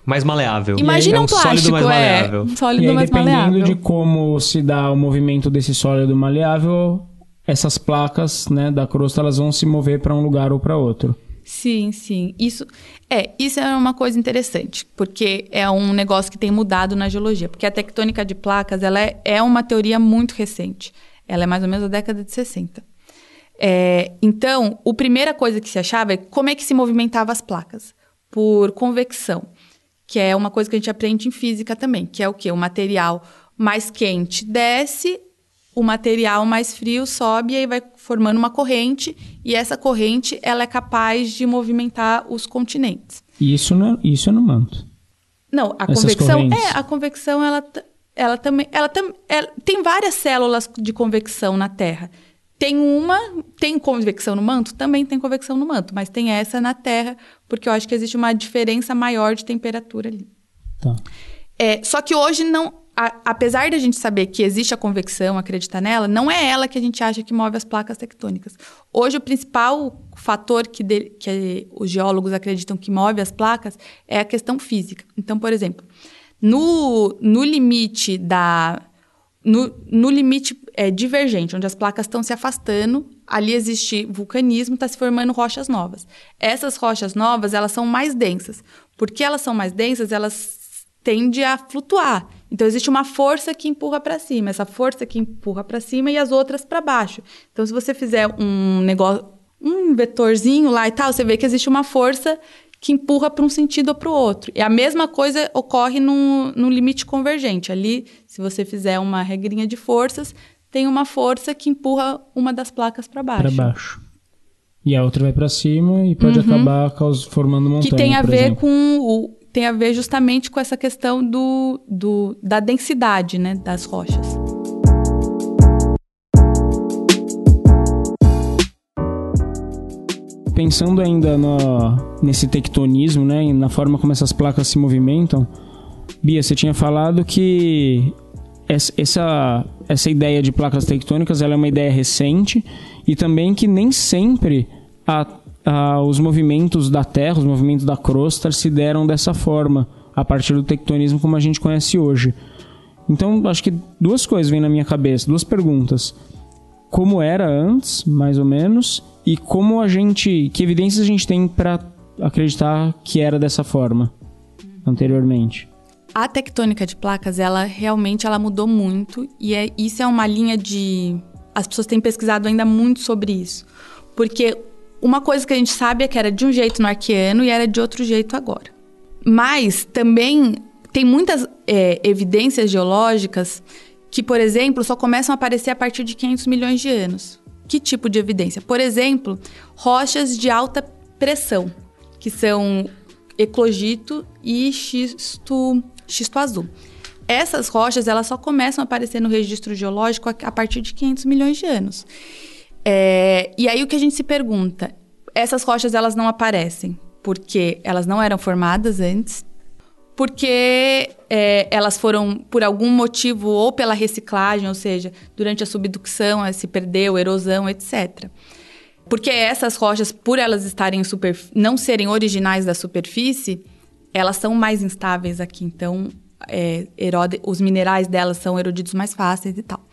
mais maleável. Imagina é um, um plástico, sólido mais é. maleável. Um sólido e aí, mais dependendo maleável. de como se dá o movimento desse sólido maleável, essas placas, né, da crosta, elas vão se mover para um lugar ou para outro. Sim, sim. Isso é, isso é uma coisa interessante, porque é um negócio que tem mudado na geologia, porque a tectônica de placas, ela é, é uma teoria muito recente. Ela é mais ou menos da década de 60. É, então, a primeira coisa que se achava é como é que se movimentava as placas por convecção, que é uma coisa que a gente aprende em física também, que é o que o material mais quente desce, o material mais frio sobe e aí vai formando uma corrente e essa corrente ela é capaz de movimentar os continentes. Isso no, isso é no manto. Não, a Essas convecção. correntes. É, a convecção, ela, ela também. Ela tam, ela- tem várias células de convecção na Terra. Tem uma. Tem convecção no manto? Também tem convecção no manto, mas tem essa na Terra, porque eu acho que existe uma diferença maior de temperatura ali. Tá. É, só que hoje não. A- apesar da gente saber que existe a convecção, acreditar nela, não é ela que a gente acha que move as placas tectônicas. Hoje, o principal fator que, de- que os geólogos acreditam que move as placas é a questão física. Então, por exemplo, no, no limite da. No, no limite é, divergente, onde as placas estão se afastando, ali existe vulcanismo, está se formando rochas novas. Essas rochas novas, elas são mais densas. Porque elas são mais densas, elas tendem a flutuar. Então, existe uma força que empurra para cima. Essa força que empurra para cima e as outras para baixo. Então, se você fizer um negócio, um vetorzinho lá e tal, você vê que existe uma força que empurra para um sentido ou para o outro. E a mesma coisa ocorre no, no limite convergente. Ali, se você fizer uma regrinha de forças, tem uma força que empurra uma das placas para baixo. Para baixo. E a outra vai para cima e pode acabar caus- formando montanha, Uhum. que tem a ver exemplo. com o tem a ver justamente com essa questão do, do da densidade né, das rochas. Pensando ainda nesse tectonismo, né, na forma como essas placas se movimentam, Bia, você tinha falado que es- essa, essa ideia de placas tectônicas ela é uma ideia recente e também que nem sempre a- a- os movimentos da Terra, os movimentos da crosta se deram dessa forma, a partir do tectonismo como a gente conhece hoje. Então, acho que duas coisas vêm na minha cabeça, duas perguntas como era antes, mais ou menos, e como a gente, que evidências a gente tem para acreditar que era dessa forma anteriormente. A tectônica de placas, ela realmente ela mudou muito e é, isso é uma linha de as pessoas têm pesquisado ainda muito sobre isso, porque uma coisa que a gente sabe é que era de um jeito no arqueano e era de outro jeito agora. Mas também tem muitas é, evidências geológicas que, por exemplo, só começam a aparecer a partir de 500 milhões de anos. Que tipo de evidência? Por exemplo, rochas de alta pressão, que são eclogito e xisto, xisto azul. Essas rochas elas só começam a aparecer no registro geológico a, a partir de 500 milhões de anos. É, e aí o que a gente se pergunta, essas rochas elas não aparecem porque elas não eram formadas antes, porque é, elas foram por algum motivo ou pela reciclagem, ou seja, durante a subducção eh, se perdeu, erosão, etc. Porque essas rochas, por elas estarem em superf- não serem originais da superfície, elas são mais instáveis aqui. Então, é, erode- os minerais delas são erodidos mais fáceis e tal.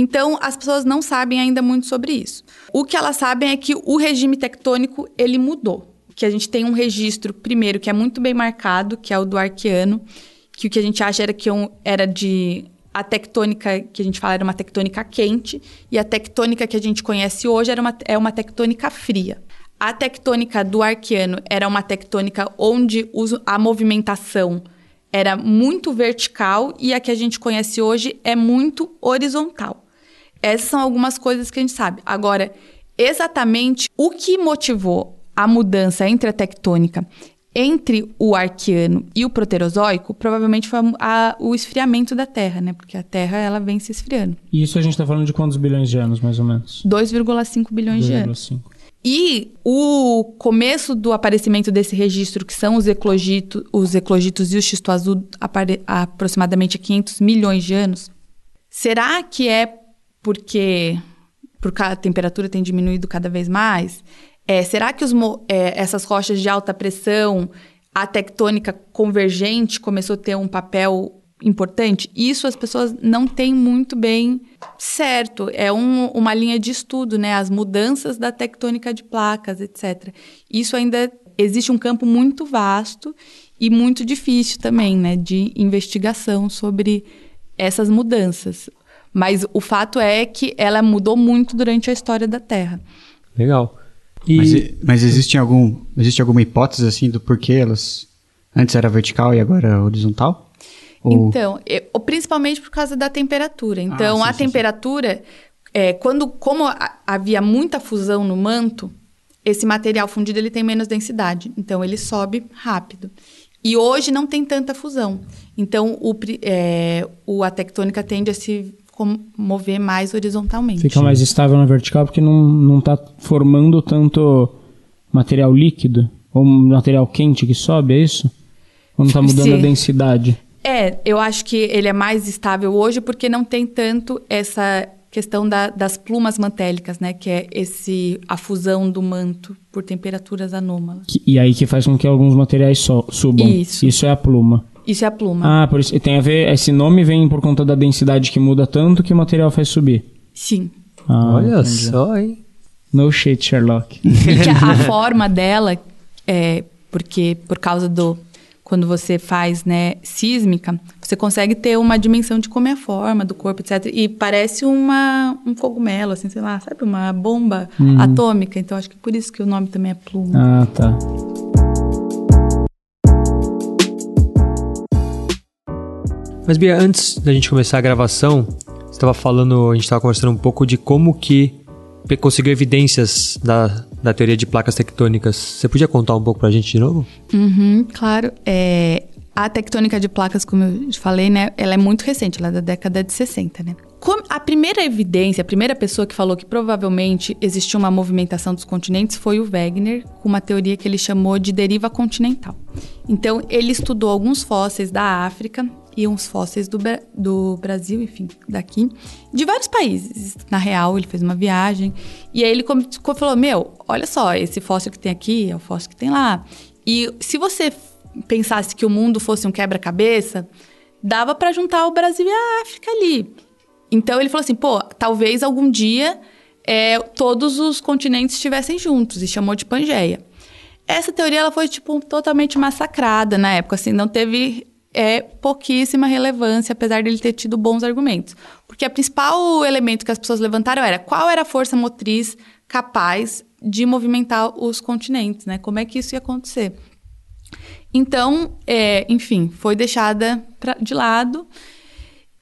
Então, as pessoas não sabem ainda muito sobre isso. O que elas sabem é que o regime tectônico ele mudou. Que a gente tem um registro, primeiro, que é muito bem marcado, que é o do arqueano, que o que a gente acha era que um- era de a tectônica que a gente fala era uma tectônica quente e a tectônica que a gente conhece hoje era uma, é uma tectônica fria. A tectônica do arqueano era uma tectônica onde a movimentação era muito vertical e a que a gente conhece hoje é muito horizontal. Essas são algumas coisas que a gente sabe. Agora, exatamente o que motivou a mudança entre a tectônica entre o arqueano e o proterozoico, provavelmente foi a- a- o esfriamento da Terra, né? Porque a Terra ela vem se esfriando. E isso a gente está falando de quantos bilhões de anos, mais ou menos? 2,5 bilhões de anos. 2,5. E o começo do aparecimento desse registro, que são os eclogitos, os eclogitos e o xisto azul, apare- aproximadamente há 500 milhões de anos, será que é porque porque a temperatura tem diminuído cada vez mais? É, será que os é, essas rochas de alta pressão, a tectônica convergente começou a ter um papel importante? Isso as pessoas não têm muito bem certo. É um- uma linha de estudo, né? As mudanças da tectônica de placas, etc. Isso ainda existe um campo muito vasto e muito difícil também, né? De investigação sobre essas mudanças. Mas o fato é que ela mudou muito durante a história da Terra. Legal. E Mas, mas existe algum existe alguma hipótese assim do porquê elas antes era vertical e agora é horizontal? Ou- Então, eu- principalmente por causa da temperatura. Então, Ah, sim, a sim, sim. temperatura, é, quando como a- havia muita fusão no manto, esse material fundido ele tem menos densidade, então ele sobe rápido. E hoje não tem tanta fusão. Então, o, é, o, a tectônica tende a se mover mais horizontalmente. Fica mais estável na vertical porque não está formando tanto material líquido ou material quente que sobe, é isso? Ou não está mudando Sim. a densidade? É, eu acho que ele é mais estável hoje porque não tem tanto essa questão da, das plumas mantélicas, né? Que é esse a fusão do manto por temperaturas anômalas. e aí que faz com que alguns materiais so, subam. Isso. Isso é a pluma. Isso é a pluma. Ah, por isso tem a ver. Esse nome vem por conta da densidade que muda tanto que o material faz subir. Sim. Ah, Olha entendi. só, hein? No shit, Sherlock. a (laughs) forma dela é porque por causa do quando você faz né, sísmica, você consegue ter uma dimensão de como é a forma do corpo, etc. E parece uma, um cogumelo, assim, sei lá, sabe? Uma bomba uhum. atômica. Então, acho que por isso que o nome também é pluma. Ah, tá. Mas, Bia, antes da gente começar a gravação, você estava falando, a gente estava conversando um pouco de como que conseguiu evidências da, da teoria de placas tectônicas. Você podia contar um pouco para a gente de novo? Uhum, claro. É, a tectônica de placas, como eu falei, né, ela é muito recente, ela é da década de 60, né? A primeira evidência, a primeira pessoa que falou que provavelmente existia uma movimentação dos continentes foi o Wegener, com uma teoria que ele chamou de deriva continental. Então, ele estudou alguns fósseis da África e uns fósseis do, do Brasil, enfim, daqui, de vários países. Na real, ele fez uma viagem e aí ele falou: Meu, olha só, esse fóssil que tem aqui é o fóssil que tem lá. E se você pensasse que o mundo fosse um quebra-cabeça, dava para juntar o Brasil e a África ali. Então ele falou assim: pô, talvez algum dia é, todos os continentes estivessem juntos, e chamou de Pangeia. Essa teoria ela foi tipo totalmente massacrada na época, assim, não teve é pouquíssima relevância, apesar dele ter tido bons argumentos. Porque o principal elemento que as pessoas levantaram era qual era a força motriz capaz de movimentar os continentes, né? Como é que isso ia acontecer? Então, é, enfim, foi deixada pra, de lado.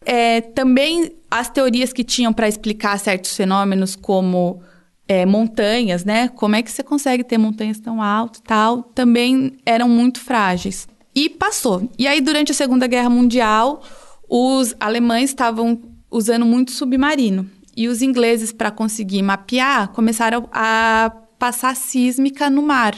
É, também as teorias que tinham para explicar certos fenômenos, como é, montanhas, né? Como é que você consegue ter montanhas tão altas tal, também eram muito frágeis. E passou. E aí, durante a Segunda Guerra Mundial, os alemães estavam usando muito submarino. E os ingleses, para conseguir mapear, começaram a passar sísmica no mar.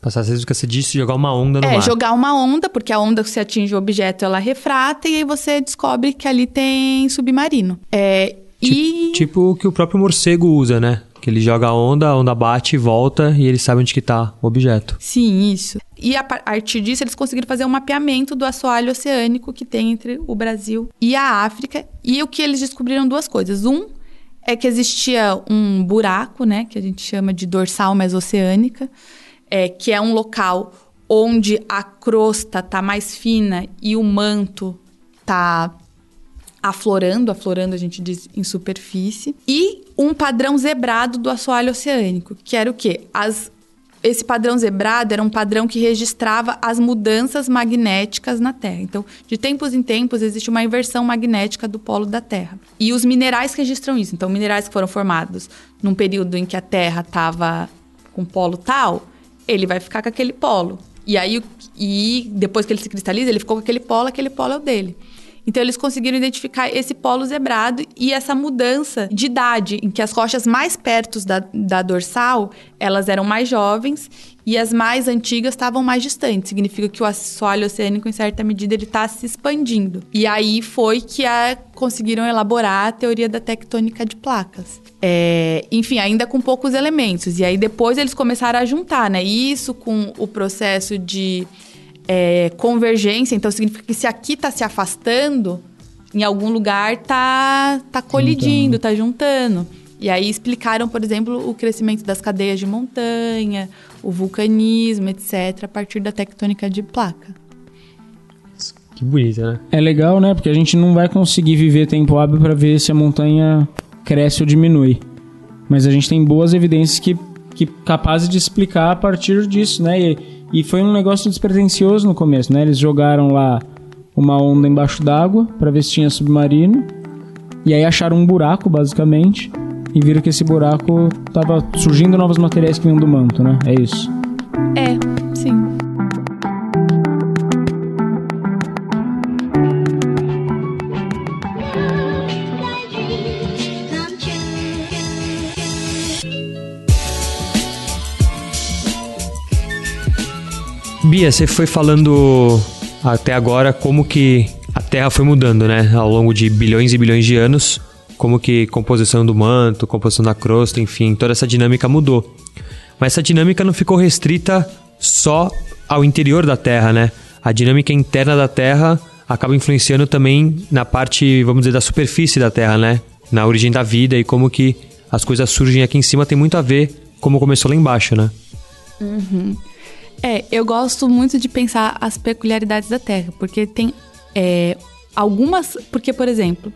Passar sísmica, você disse jogar uma onda no é, mar. É, jogar uma onda, porque a onda que você atinge o objeto, ela refrata, e aí você descobre que ali tem submarino. É, e... Tipo o que o próprio morcego usa, né? Que ele joga a onda, a onda bate e volta e ele sabe onde que tá o objeto. Sim, isso. E a partir disso eles conseguiram fazer um mapeamento do assoalho oceânico que tem entre o Brasil e a África. E o que eles descobriram duas coisas. Um é que existia um buraco, né, que a gente chama de dorsal mesoceânica, é, que é um local onde a crosta tá mais fina e o manto tá aflorando, aflorando a gente diz em superfície, e um padrão zebrado do assoalho oceânico, que era o quê? As esse padrão zebrado era um padrão que registrava as mudanças magnéticas na Terra. Então, de tempos em tempos, existe uma inversão magnética do polo da Terra. E os minerais registram isso. Então, minerais que foram formados num período em que a Terra estava com polo tal, ele vai ficar com aquele polo. E aí, e depois que ele se cristaliza, ele ficou com aquele polo, aquele polo é o dele. Então eles conseguiram identificar esse polo zebrado e essa mudança de idade, em que as rochas mais perto da, da dorsal, elas eram mais jovens e as mais antigas estavam mais distantes. Significa que o assoalho oceânico, em certa medida, ele está se expandindo. E aí foi que a, conseguiram elaborar a teoria da tectônica de placas. É, enfim, ainda com poucos elementos. E aí depois eles começaram a juntar, né? Isso com o processo de é, convergência, então significa que se aqui está se afastando, em algum lugar está tá colidindo, está juntando. E aí explicaram, por exemplo, o crescimento das cadeias de montanha, o vulcanismo, etc., a partir da tectônica de placa. Que bonito, né? É legal, né? Porque a gente não vai conseguir viver tempo hábil para ver se a montanha cresce ou diminui. Mas a gente tem boas evidências que, que capazes de explicar a partir disso, né? E, e foi um negócio despretensioso no começo, né? Eles jogaram lá uma onda embaixo d'água para ver se tinha submarino. E aí acharam um buraco, basicamente, e viram que esse buraco tava surgindo novos materiais que vinham do manto, né? É isso. É, Bia, você foi falando até agora como que a Terra foi mudando, né? Ao longo de bilhões e bilhões de anos. Como que composição do manto, composição da crosta, enfim, toda essa dinâmica mudou. Mas essa dinâmica não ficou restrita só ao interior da Terra, né? A dinâmica interna da Terra acaba influenciando também na parte, vamos dizer, da superfície da Terra, né? Na origem da vida e como que as coisas surgem aqui em cima tem muito a ver como começou lá embaixo, né? Uhum. É, eu gosto muito de pensar as peculiaridades da Terra, porque tem é, algumas. Porque, por exemplo,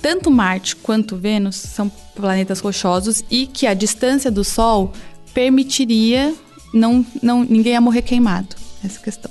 tanto Marte quanto Vênus são planetas rochosos e que a distância do Sol permitiria não, não ninguém ia morrer queimado. Essa questão.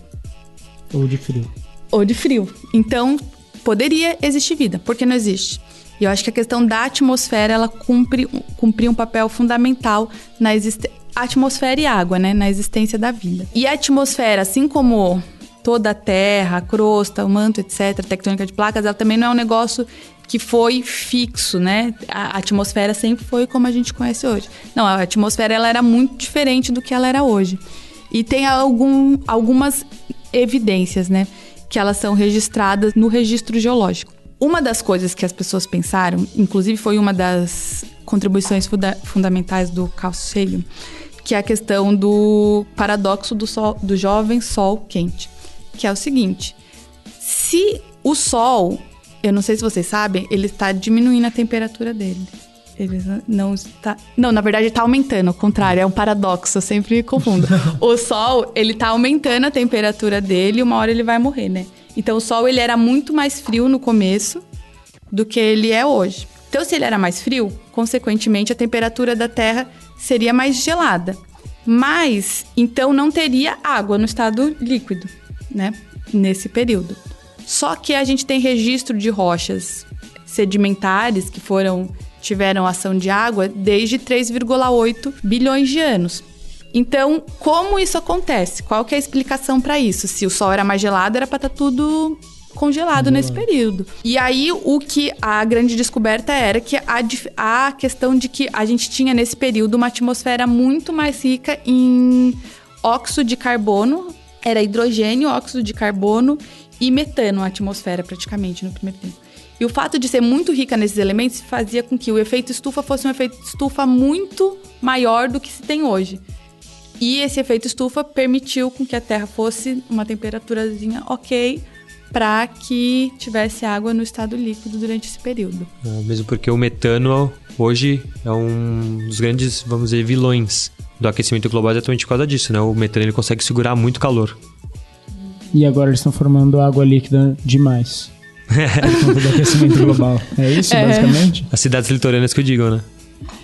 Ou de frio. Ou de frio. Então, poderia existir vida. Por que não existe? E eu acho que a questão da atmosfera, ela cumpre, cumpre um papel fundamental na existência. Atmosfera e água, né? Na existência da vida. E a atmosfera, assim como toda a terra, a crosta, o manto, etc., a tectônica de placas, ela também não é um negócio que foi fixo, né? A atmosfera sempre foi como a gente conhece hoje. Não, a atmosfera ela era muito diferente do que ela era hoje. E tem algum, algumas evidências, né? Que elas são registradas no registro geológico. Uma das coisas que as pessoas pensaram, inclusive foi uma das contribuições funda fundamentais do Carl Sagan, que é a questão do paradoxo do, sol, do jovem sol quente, que é o seguinte: se o sol, eu não sei se vocês sabem, ele está diminuindo a temperatura dele. Ele não está. Não, na verdade está aumentando, ao contrário, é um paradoxo, eu sempre confundo. (laughs) o Sol, ele está aumentando a temperatura dele e uma hora ele vai morrer, né? Então o Sol ele era muito mais frio no começo do que ele é hoje. Então, se ele era mais frio, consequentemente a temperatura da Terra seria mais gelada. Mas, então não teria água no estado líquido, né? Nesse período. Só que a gente tem registro de rochas sedimentares que foram tiveram ação de água desde 3,8 bilhões de anos. Então, como isso acontece? Qual que é a explicação para isso? Se o Sol era mais gelado, era para estar tá tudo congelado nesse período. E aí, o que a grande descoberta era que a, a questão de que a gente tinha nesse período uma atmosfera muito mais rica em óxido de carbono, era hidrogênio, óxido de carbono e metano a atmosfera praticamente no primeiro tempo. E o fato de ser muito rica nesses elementos fazia com que o efeito estufa fosse um efeito estufa muito maior do que se tem hoje. E esse efeito estufa permitiu com que a Terra fosse uma temperaturazinha ok para que tivesse água no estado líquido durante esse período. É, mesmo porque o metano hoje é um dos grandes, vamos dizer, vilões do aquecimento global exatamente por causa disso, né? O metano ele consegue segurar muito calor. E agora eles estão formando água líquida demais. (laughs) do aquecimento global. É isso, é. basicamente? As cidades litorâneas que eu digo, né?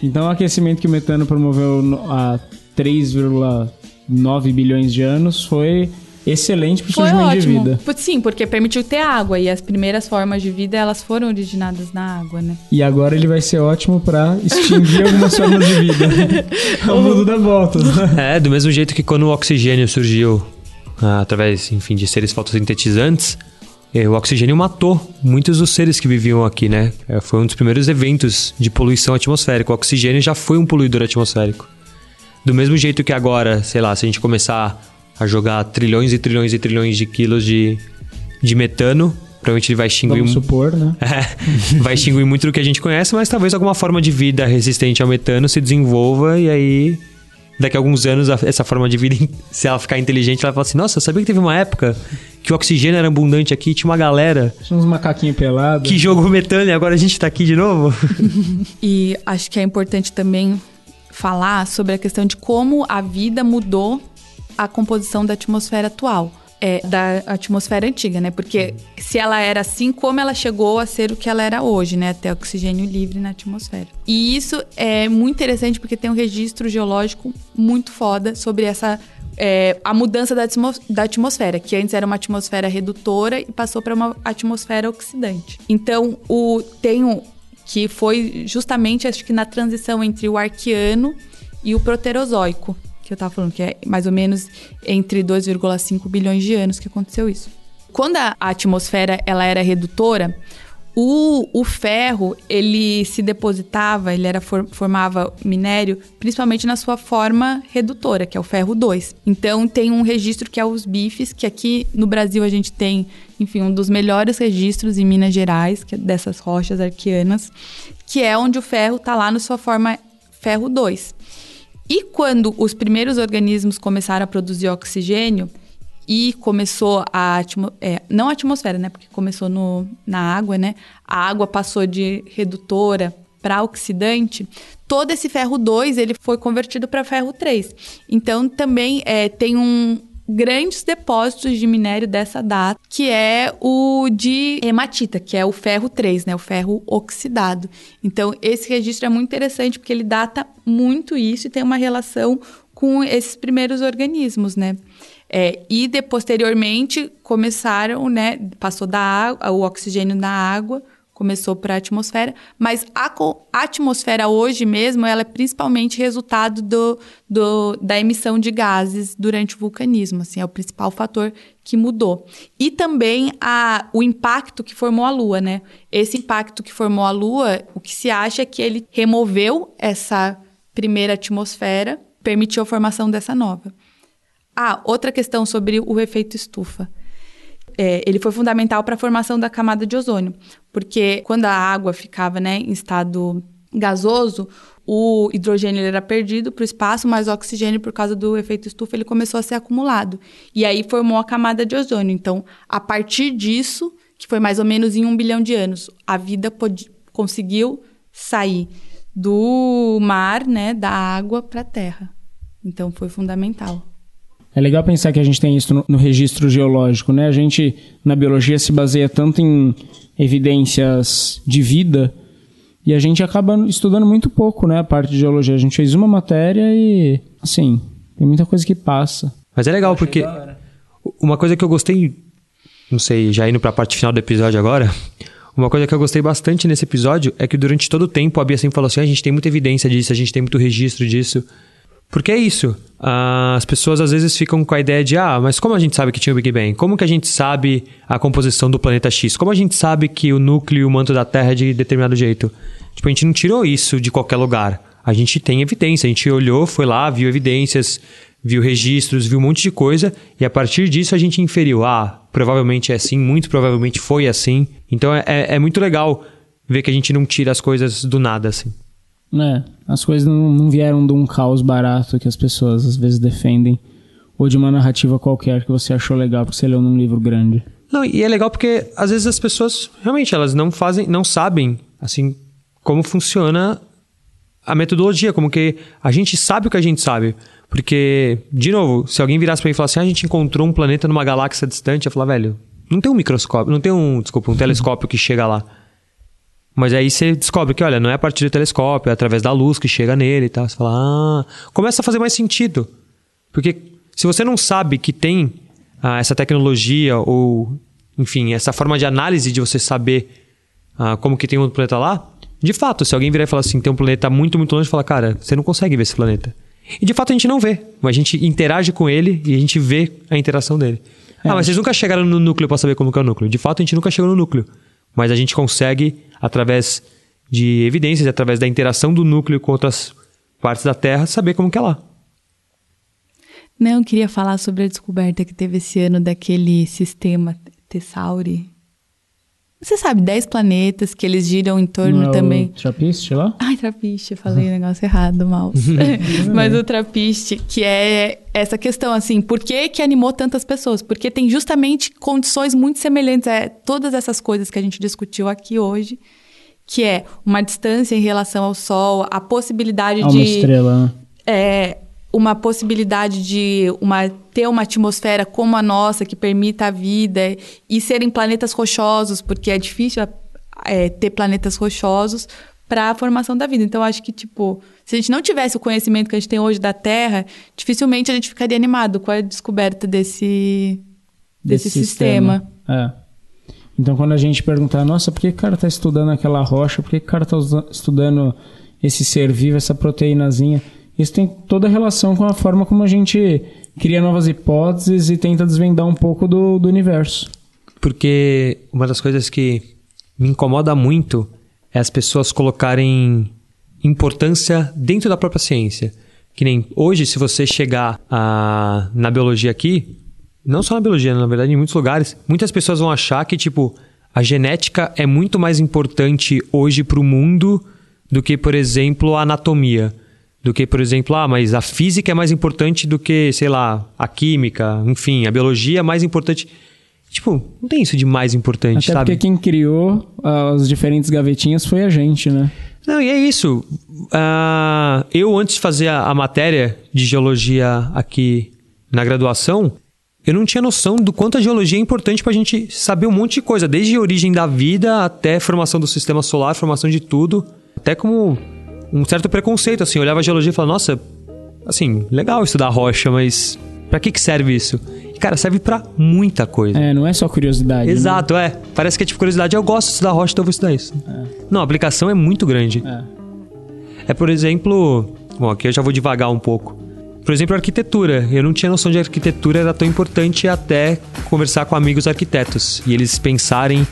Então o aquecimento que o metano promoveu há 3,9 bilhões de anos foi excelente para o surgimento de vida. Sim, porque permitiu ter água e as primeiras formas de vida elas foram originadas na água, né? E agora ele vai ser ótimo para extinguir algumas formas de vida. (laughs) o mundo dá voltas, (laughs) né? É, do mesmo jeito que quando o oxigênio surgiu ah, através, enfim, de seres fotossintetizantes, é, o oxigênio matou muitos dos seres que viviam aqui, né? É, foi um dos primeiros eventos de poluição atmosférica. O oxigênio já foi um poluidor atmosférico. Do mesmo jeito que agora, sei lá, se a gente começar a jogar trilhões e trilhões e trilhões de quilos de, de metano, provavelmente ele vai extinguir... Vamos supor, né? (laughs) É, vai extinguir muito do que a gente conhece, mas talvez alguma forma de vida resistente ao metano se desenvolva e aí daqui a alguns anos essa forma de vida, (laughs) se ela ficar inteligente, ela vai falar assim: Nossa, sabia que teve uma época que o oxigênio era abundante aqui, tinha uma galera. Tinha uns macaquinhos pelados. Que jogou metano e agora a gente tá aqui de novo. (laughs) e acho que é importante também falar sobre a questão de como a vida mudou a composição da atmosfera atual é, da atmosfera antiga, né? Porque se ela era assim, como ela chegou a ser o que ela era hoje, né? Até oxigênio livre na atmosfera. E isso é muito interessante porque tem um registro geológico muito foda sobre essa é, a mudança da, da, atmosfera, que antes era uma atmosfera redutora e passou para uma atmosfera oxidante. Então, o tem um, que foi justamente acho que na transição entre o arqueano e o proterozoico, que eu estava falando, que é mais ou menos entre 2,5 bilhões de anos que aconteceu isso. Quando a atmosfera ela era redutora, O, o ferro, ele se depositava, ele era for, formava minério, principalmente na sua forma redutora, que é o ferro 2. Então tem um registro que é os bifes, que aqui no Brasil a gente tem, enfim, um dos melhores registros em Minas Gerais, que é dessas rochas arqueanas, que é onde o ferro está lá na sua forma ferro 2. E quando os primeiros organismos começaram a produzir oxigênio, e começou a é, não a atmosfera, né? Porque começou no, na água, né? A água passou de redutora para oxidante. Todo esse ferro 2 ele foi convertido para ferro 3. Então também é, tem um grandes depósitos de minério dessa data, que é o de hematita, que é o ferro 3, né? O ferro oxidado. Então esse registro é muito interessante porque ele data muito isso e tem uma relação com esses primeiros organismos, né? É, e de, posteriormente começaram, né? Passou da água, o oxigênio da água começou para a atmosfera, mas a, atmosfera hoje mesmo ela é principalmente resultado do, do, da emissão de gases durante o vulcanismo, assim, é o principal fator que mudou. E também a, o impacto que formou a Lua, né? Esse impacto que formou a Lua, o que se acha é que ele removeu essa primeira atmosfera, permitiu a formação dessa nova. Ah, outra questão sobre o efeito estufa. É, ele foi fundamental para a formação da camada de ozônio, porque quando a água ficava né, em estado gasoso, o hidrogênio era perdido para o espaço, mas o oxigênio, por causa do efeito estufa, ele começou a ser acumulado. E aí formou a camada de ozônio. Então, a partir disso, que foi mais ou menos em um bilhão de anos, a vida conseguiu sair do mar, né, da água para a terra. Então, foi fundamental. É legal pensar que a gente tem isso no, no, registro geológico, né? A gente, na biologia, se baseia tanto em evidências de vida e a gente acaba estudando muito pouco, né? A parte de geologia. A gente fez uma matéria e, assim, tem muita coisa que passa. Mas é legal porque uma coisa que eu gostei, não sei, já indo para a parte final do episódio agora, uma coisa que eu gostei bastante nesse episódio é que durante todo o tempo a Bia sempre falou assim: ah, a gente tem muita evidência disso, a gente tem muito registro disso. Porque é isso. As pessoas às vezes ficam com a ideia de, ah, mas como a gente sabe que tinha o Big Bang? Como que a gente sabe a composição do planeta X? Como a gente sabe que o núcleo e o manto da Terra é de determinado jeito? Tipo, a gente não tirou isso de qualquer lugar. A gente tem evidência, a gente olhou, foi lá, viu evidências, viu registros, viu um monte de coisa, e a partir disso a gente inferiu, ah, provavelmente é assim, muito provavelmente foi assim. Então é, é, é muito legal ver que a gente não tira as coisas do nada, assim. É, as coisas não, não vieram de um caos barato que as pessoas às vezes defendem, ou de uma narrativa qualquer que você achou legal porque você leu num livro grande. Não, e é legal porque às vezes as pessoas realmente elas não fazem, não sabem assim como funciona a metodologia, como que a gente sabe o que a gente sabe. Porque, de novo, se alguém virasse para mim e falasse assim, ah, a gente encontrou um planeta numa galáxia distante, eu ia falar, velho, não tem um microscópio, não tem um, desculpa, um telescópio que chega lá. Mas aí você descobre que, olha, não é a partir do telescópio, é através da luz que chega nele e tal. Você fala, ah, começa a fazer mais sentido. Porque se você não sabe que tem ah, essa tecnologia ou, enfim, essa forma de análise de você saber ah, como que tem um planeta lá, de fato, se alguém virar e falar assim, tem um planeta muito, muito longe, fala, cara, você não consegue ver esse planeta. E de fato a gente não vê, mas a gente interage com ele e a gente vê a interação dele. É. Ah, mas vocês nunca chegaram no núcleo para saber como que é o núcleo. De fato, a gente nunca chegou no núcleo. Mas a gente consegue através de evidências, através da interação do núcleo com outras partes da Terra, saber como que é lá. Não, eu queria falar sobre a descoberta que teve esse ano daquele sistema Tessauri. Você sabe, 10 planetas que eles giram em torno Não é também. O Trappist lá? Ai, Trappist, falei o negócio errado, mal. (laughs) (laughs) Mas o Trappist, que é essa questão, assim, por que, que animou tantas pessoas? Porque tem justamente condições muito semelhantes a todas essas coisas que a gente discutiu aqui hoje que é uma distância em relação ao Sol, a possibilidade de. Uma estrela, né? É, uma possibilidade de uma, ter uma atmosfera como a nossa, que permita a vida, e serem planetas rochosos, porque é difícil é, ter planetas rochosos para a formação da vida. Então, acho que, tipo, se a gente não tivesse o conhecimento que a gente tem hoje da Terra, dificilmente a gente ficaria animado com a descoberta desse, desse, desse sistema. sistema. É. Então, quando a gente perguntar, nossa, por que o cara está estudando aquela rocha? Por que o cara está estudando esse ser vivo, essa proteínazinha? Isso tem toda relação com a forma como a gente cria novas hipóteses e tenta desvendar um pouco do, do universo. Porque uma das coisas que me incomoda muito é as pessoas colocarem importância dentro da própria ciência. Que nem hoje, se você chegar a, na biologia aqui, não só na biologia, na verdade, em muitos lugares, muitas pessoas vão achar que, tipo, a genética é muito mais importante hoje para o mundo do que, por exemplo, a anatomia. Do que, por exemplo, ah, mas a física é mais importante do que, sei lá, a química, enfim, a biologia é mais importante. Tipo, não tem isso de mais importante, Até sabe? porque quem criou ah, as diferentes gavetinhas foi a gente, né? Não, e é isso. Ah, eu, antes de fazer a, a matéria de geologia aqui na graduação, eu não tinha noção do quanto a geologia é importante pra gente saber um monte de coisa, desde a origem da vida até formação do sistema solar, formação de tudo, até como um certo preconceito, assim, eu olhava a geologia e falava, nossa, assim, legal estudar rocha, mas pra que que serve isso? E, cara, serve pra muita coisa. É, não é só curiosidade. né? Exato, é. Parece que é tipo curiosidade, eu gosto de estudar rocha, então eu vou estudar isso. Não, a aplicação é muito grande. É. É, por exemplo, bom, aqui eu já vou devagar um pouco. Por exemplo, arquitetura. Eu não tinha noção de arquitetura era tão importante até conversar com amigos arquitetos e eles pensarem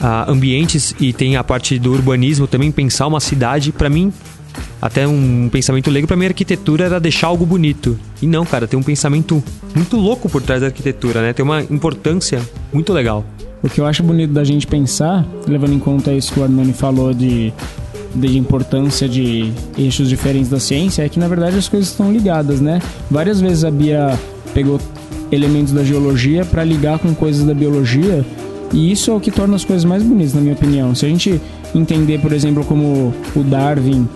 ah, ambientes e tem a parte do urbanismo também pensar uma cidade. Pra mim, até um pensamento leigo pra mim, arquitetura era deixar algo bonito. E não, cara, tem um pensamento muito louco por trás da arquitetura, né? Tem uma importância muito legal. O que eu acho bonito da gente pensar, levando em conta isso que o Armani falou de, de importância de eixos diferentes da ciência, é que na verdade as coisas estão ligadas, né? Várias vezes a Bia pegou elementos da geologia para ligar com coisas da biologia, e isso é o que torna as coisas mais bonitas, na minha opinião. Se a gente entender, por exemplo, como o Darwin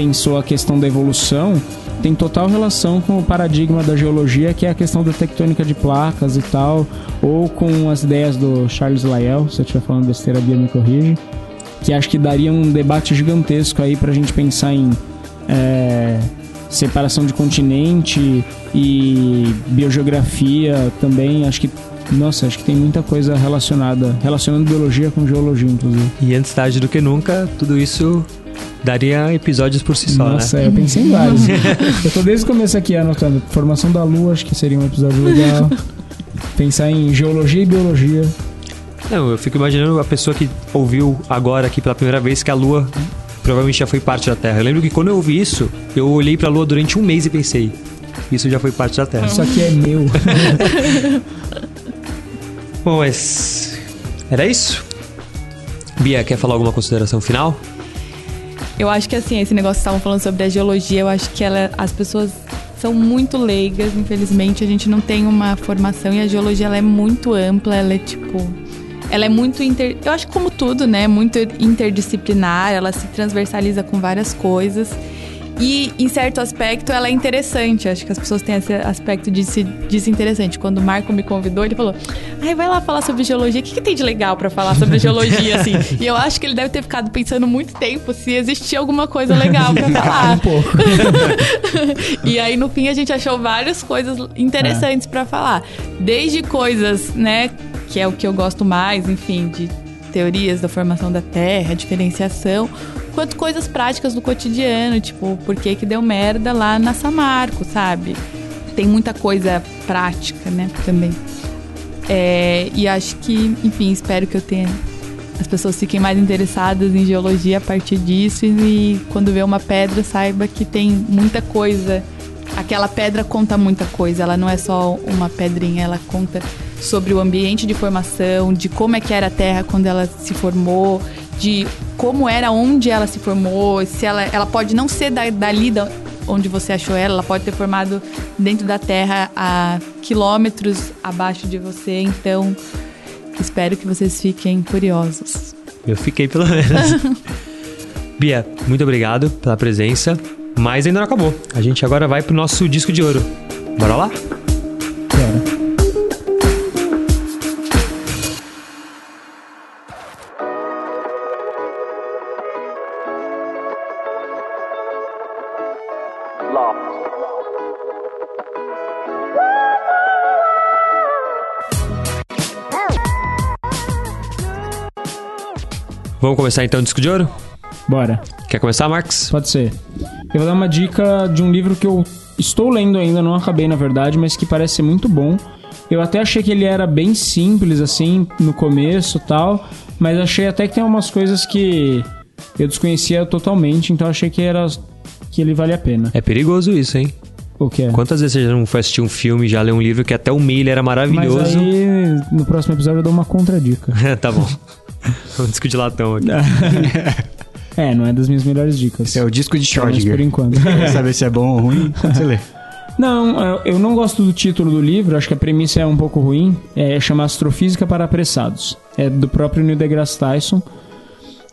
pensou a questão da evolução, tem total relação com o paradigma da geologia, que é a questão da tectônica de placas e tal, ou com as ideias do Charles Lyell, se eu estiver falando besteira, a Bia me corrige, que acho que daria um debate gigantesco aí pra gente pensar em é, separação de continente e biogeografia também, acho que nossa, acho que tem muita coisa relacionada, relacionando biologia com geologia, inclusive. E antes tarde do que nunca, tudo isso daria episódios por si só, Nossa, né? eu pensei em vários. (laughs) eu tô desde o começo aqui anotando. Formação da Lua, acho que seria um episódio legal. Pensar em geologia e biologia. Não, eu fico imaginando a pessoa que ouviu agora aqui pela primeira vez que a Lua provavelmente já foi parte da Terra. Eu lembro que quando eu ouvi isso, eu olhei pra Lua durante um mês e pensei, isso já foi parte da Terra. Isso aqui é meu. (laughs) Bom, mas era isso? Bia, quer falar alguma consideração final? Eu acho que assim, esse negócio que estavam falando sobre a geologia, eu acho que ela, as pessoas são muito leigas, infelizmente a gente não tem uma formação e a geologia ela é muito ampla, ela é tipo, ela é muito inter, eu acho que como tudo, né, muito interdisciplinar, ela se transversaliza com várias coisas. E, em certo aspecto, ela é interessante. Acho que as pessoas têm esse aspecto de se, de se interessante. Quando o Marco me convidou, ele falou: Ai, vai lá falar sobre geologia. O que, que tem de legal pra falar sobre geologia, assim? E eu acho que ele deve ter ficado pensando muito tempo se existia alguma coisa legal pra (laughs) falar. um pouco. (laughs) e aí, no fim, a gente achou várias coisas interessantes pra falar. Desde coisas, né, que é o que eu gosto mais, enfim, de teorias da formação da Terra, diferenciação, quanto coisas práticas do cotidiano, tipo, por que que deu merda lá na Samarco, sabe? Tem muita coisa prática, né, também. É, e acho que, enfim, espero que eu tenha as pessoas fiquem mais interessadas em geologia a partir disso e quando vê uma pedra saiba que tem muita coisa. Aquela pedra conta muita coisa, ela não é só uma pedrinha, ela conta sobre o ambiente de formação, de como é que era a Terra quando ela se formou, de como era onde ela se formou, se ela, ela pode não ser da, dali da, onde você achou ela, ela pode ter formado dentro da Terra a quilômetros abaixo de você, então espero que vocês fiquem curiosos. Eu fiquei pelo menos. (laughs) Bia, muito obrigado pela presença. Mas ainda não acabou. A gente agora vai pro nosso disco de ouro. Bora lá? Vamos começar então o disco de ouro? Bora. Quer começar, Marcos? Pode ser. Eu vou dar uma dica de um livro que eu estou lendo ainda, não acabei na verdade, mas que parece ser muito bom. Eu até achei que ele era bem simples, assim, no começo tal, mas achei até que tem umas coisas que eu desconhecia totalmente, então achei que era que ele vale a pena. É perigoso isso, hein? O que é? Quantas vezes você já não foi assistir um filme, já leu um livro que até o meio era Mas maravilhoso? aí, no próximo episódio eu dou uma contradica. (laughs) tá bom. (laughs) Vamos discutir latão aqui. (laughs) É, não é das minhas melhores dicas. Esse é o disco de Schrödinger. por enquanto. (laughs) Quer saber se é bom ou ruim? Quando você lê. Não, eu- não gosto do título do livro, acho que a premissa é um pouco ruim. É chama Astrofísica para Apressados. É do próprio Neil deGrasse Tyson.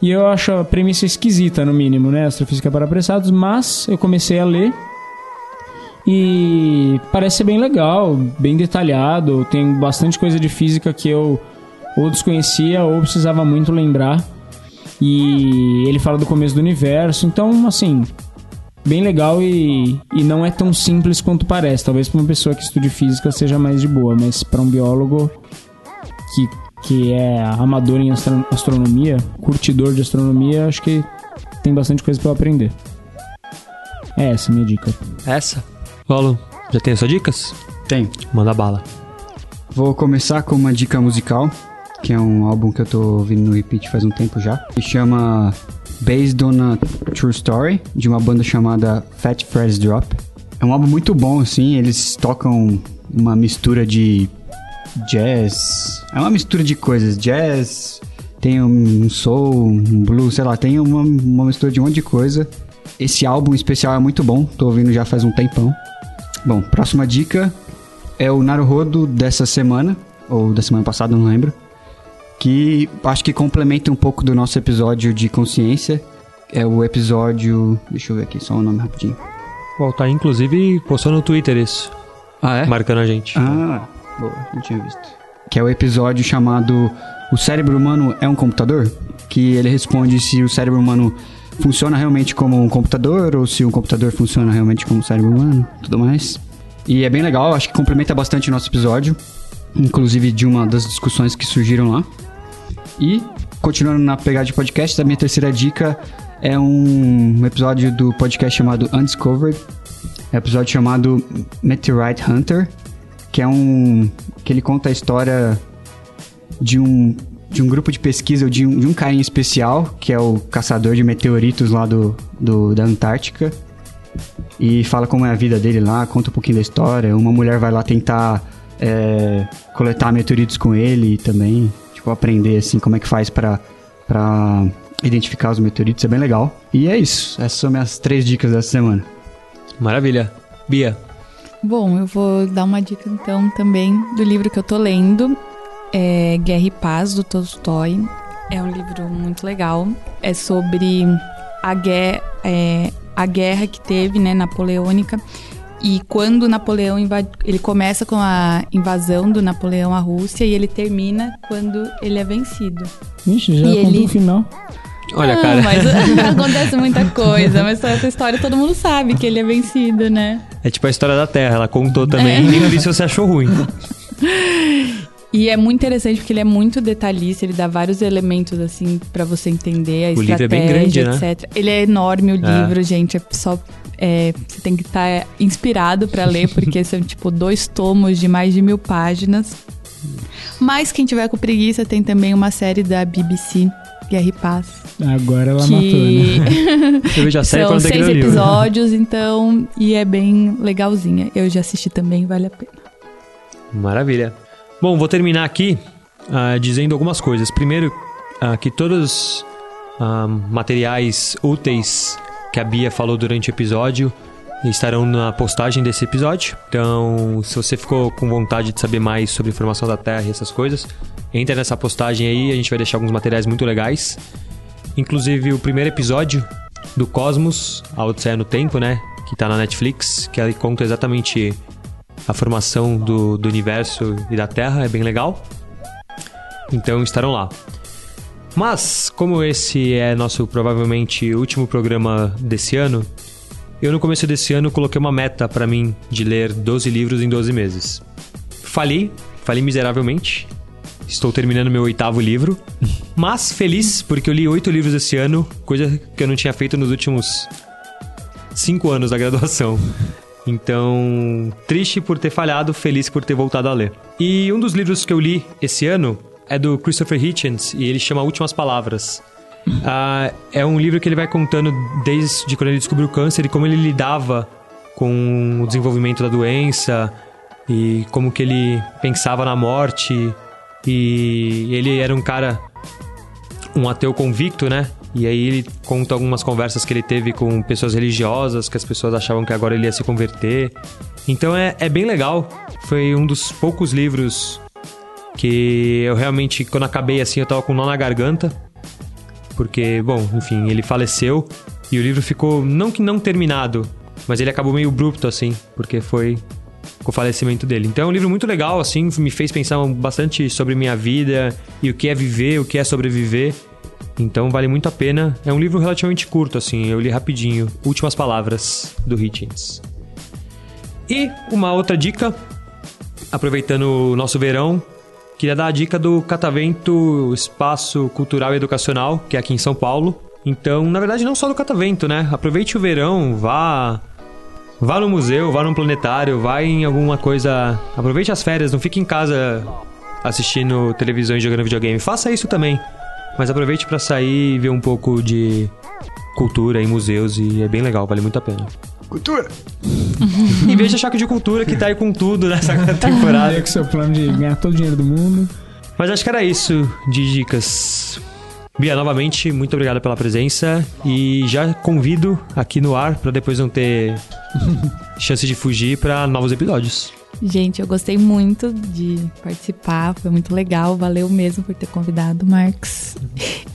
E eu acho a premissa esquisita, no mínimo, né? Astrofísica para Apressados, mas eu comecei a ler e parece ser bem legal, bem detalhado. Tem bastante coisa de física que eu ou desconhecia ou precisava muito lembrar. E ele fala do começo do universo, então, assim, bem legal e, e não é tão simples quanto parece. Talvez para uma pessoa que estude física seja mais de boa, mas para um biólogo que, que é amador em astro- astronomia, curtidor de astronomia, acho que tem bastante coisa para eu aprender. É essa a minha dica. Essa? Paulo, já tem as suas dicas? Tem. Manda bala. Vou começar com uma dica musical, que é um álbum que eu tô ouvindo no repeat faz um tempo já. Que chama Based on a True Story, de uma banda chamada Fat Fred's Drop. É um álbum muito bom, assim, eles tocam uma mistura de jazz. É uma mistura de coisas. Jazz, tem um soul, um blues, sei lá, tem uma, uma mistura de um monte de coisa. Esse álbum especial é muito bom, tô ouvindo já faz um tempão. Bom, próxima dica é o Naruhodo dessa semana, ou da semana passada, não lembro. Que acho que complementa um pouco do nosso episódio de consciência. É o episódio. Deixa eu ver aqui só o nome rapidinho. Bom, tá inclusive postou no Twitter isso, Ah, é? marcando a gente. Ah, boa, não tinha visto. Que é o episódio chamado O Cérebro Humano é um Computador? Que ele responde se o cérebro humano funciona realmente como um computador ou se um computador funciona realmente como um cérebro humano, tudo mais. E é bem legal, acho que complementa bastante o nosso episódio, inclusive de uma das discussões que surgiram lá. E, continuando na pegada de podcast, a minha terceira dica é um episódio do podcast chamado Undiscovered. É um episódio chamado Meteorite Hunter, que é um. que ele conta a história de um. de um grupo de pesquisa, ou de um, de um carinha especial, que é o caçador de meteoritos lá do, do- da Antártica. E fala como é a vida dele lá, conta um pouquinho da história. Uma mulher vai lá tentar é, coletar meteoritos com ele também. Tipo, aprender assim como é que faz pra, pra identificar os meteoritos. É bem legal. E é isso. Essas são minhas três dicas dessa semana. Maravilha. Bia, Bom, eu vou dar uma dica então também do livro que eu tô lendo. É Guerra e Paz, do Tolstói. É um livro muito legal. É sobre a guerra, é, a guerra que teve, né, napoleônica. E quando Napoleão invade, ele começa com a invasão do Napoleão à Rússia e ele termina quando ele é vencido. Vixe, já E contou ele- o final. olha, Ah, cara, mas (laughs) (laughs) acontece muita coisa, mas essa história todo mundo sabe que ele é vencido, né? é tipo a história da Terra, ela contou também, nem por isso você achou ruim. (laughs) E é muito interessante porque ele é muito detalhista, ele dá vários elementos assim pra você entender a O livro é estratégia, bem grande, né? etc. Ele é enorme o É. livro, gente, é só é, você tem que estar inspirado pra ler porque são (laughs) tipo dois tomos de mais de mil páginas. Mas quem tiver com preguiça tem também uma série da BBC Guerra e Paz Agora ela matou, né? que Eu série pra são que seis livro. episódios, então e é bem legalzinha. Eu já assisti também, vale a pena. Maravilha. Bom, vou terminar aqui ah, dizendo algumas coisas. Primeiro, ah, que todos ah, materiais úteis que a Bia falou durante o episódio estarão na postagem desse episódio. Então, se você ficou com vontade de saber mais sobre formação da Terra e essas coisas, entra nessa postagem aí, a gente vai deixar alguns materiais muito legais. Inclusive o primeiro episódio do Cosmos, a Odisseia no Tempo, né? Que tá na Netflix, que ele conta exatamente a formação do, do universo e da Terra, é bem legal. Então estarão lá. Mas, como esse é nosso provavelmente último programa desse ano, eu no começo desse ano coloquei uma meta pra mim de ler 12 livros em 12 meses. Falhei, falhei miseravelmente. Estou terminando meu oitavo livro, mas feliz porque eu li oito livros esse ano, coisa que eu não tinha feito nos últimos cinco anos da graduação. Então, triste por ter falhado, feliz por ter voltado a ler. E um dos livros que eu li esse ano é do Christopher Hitchens e ele chama Últimas Palavras. Ah, é um livro que ele vai contando desde quando ele descobriu o câncer e como ele lidava com o desenvolvimento da doença e como que ele pensava na morte. E ele era um cara, um ateu convicto, né? E aí ele conta algumas conversas que ele teve com pessoas religiosas, que as pessoas achavam que agora ele ia se converter. Então é, é bem legal. Foi um dos poucos livros que eu realmente, quando acabei assim, eu tava com um nó na garganta. Porque, bom, enfim, ele faleceu e o livro ficou, não que não terminado, mas ele acabou meio abrupto, assim, porque foi com o falecimento dele. Então é um livro muito legal, assim, me fez pensar bastante sobre minha vida e o que é viver, o que é sobreviver. Então vale muito a pena. É um livro relativamente curto, assim, eu li rapidinho. Últimas Palavras, do Hitchens. E uma outra dica, aproveitando o nosso verão, queria dar a dica do Catavento Espaço Cultural e Educacional, que é aqui em São Paulo. Então, na verdade, não só do Catavento, né? Aproveite o verão, vá Vá no museu, vá no planetário, vá em alguma coisa. Aproveite as férias, não fique em casa assistindo televisão e jogando videogame. Faça isso também. Mas aproveite para sair e ver um pouco de cultura em museus e é bem legal, vale muito a pena. Cultura! (laughs) e veja Choque de Cultura que tá aí com tudo nessa (laughs) temporada. com seu plano de ganhar todo o dinheiro do mundo. Mas acho que era isso de dicas. Bia, novamente, muito obrigado pela presença e já convido aqui no ar para depois não ter (laughs) chance de fugir para novos episódios. Gente, eu gostei muito de participar, foi muito legal, valeu mesmo por ter convidado o Marcos.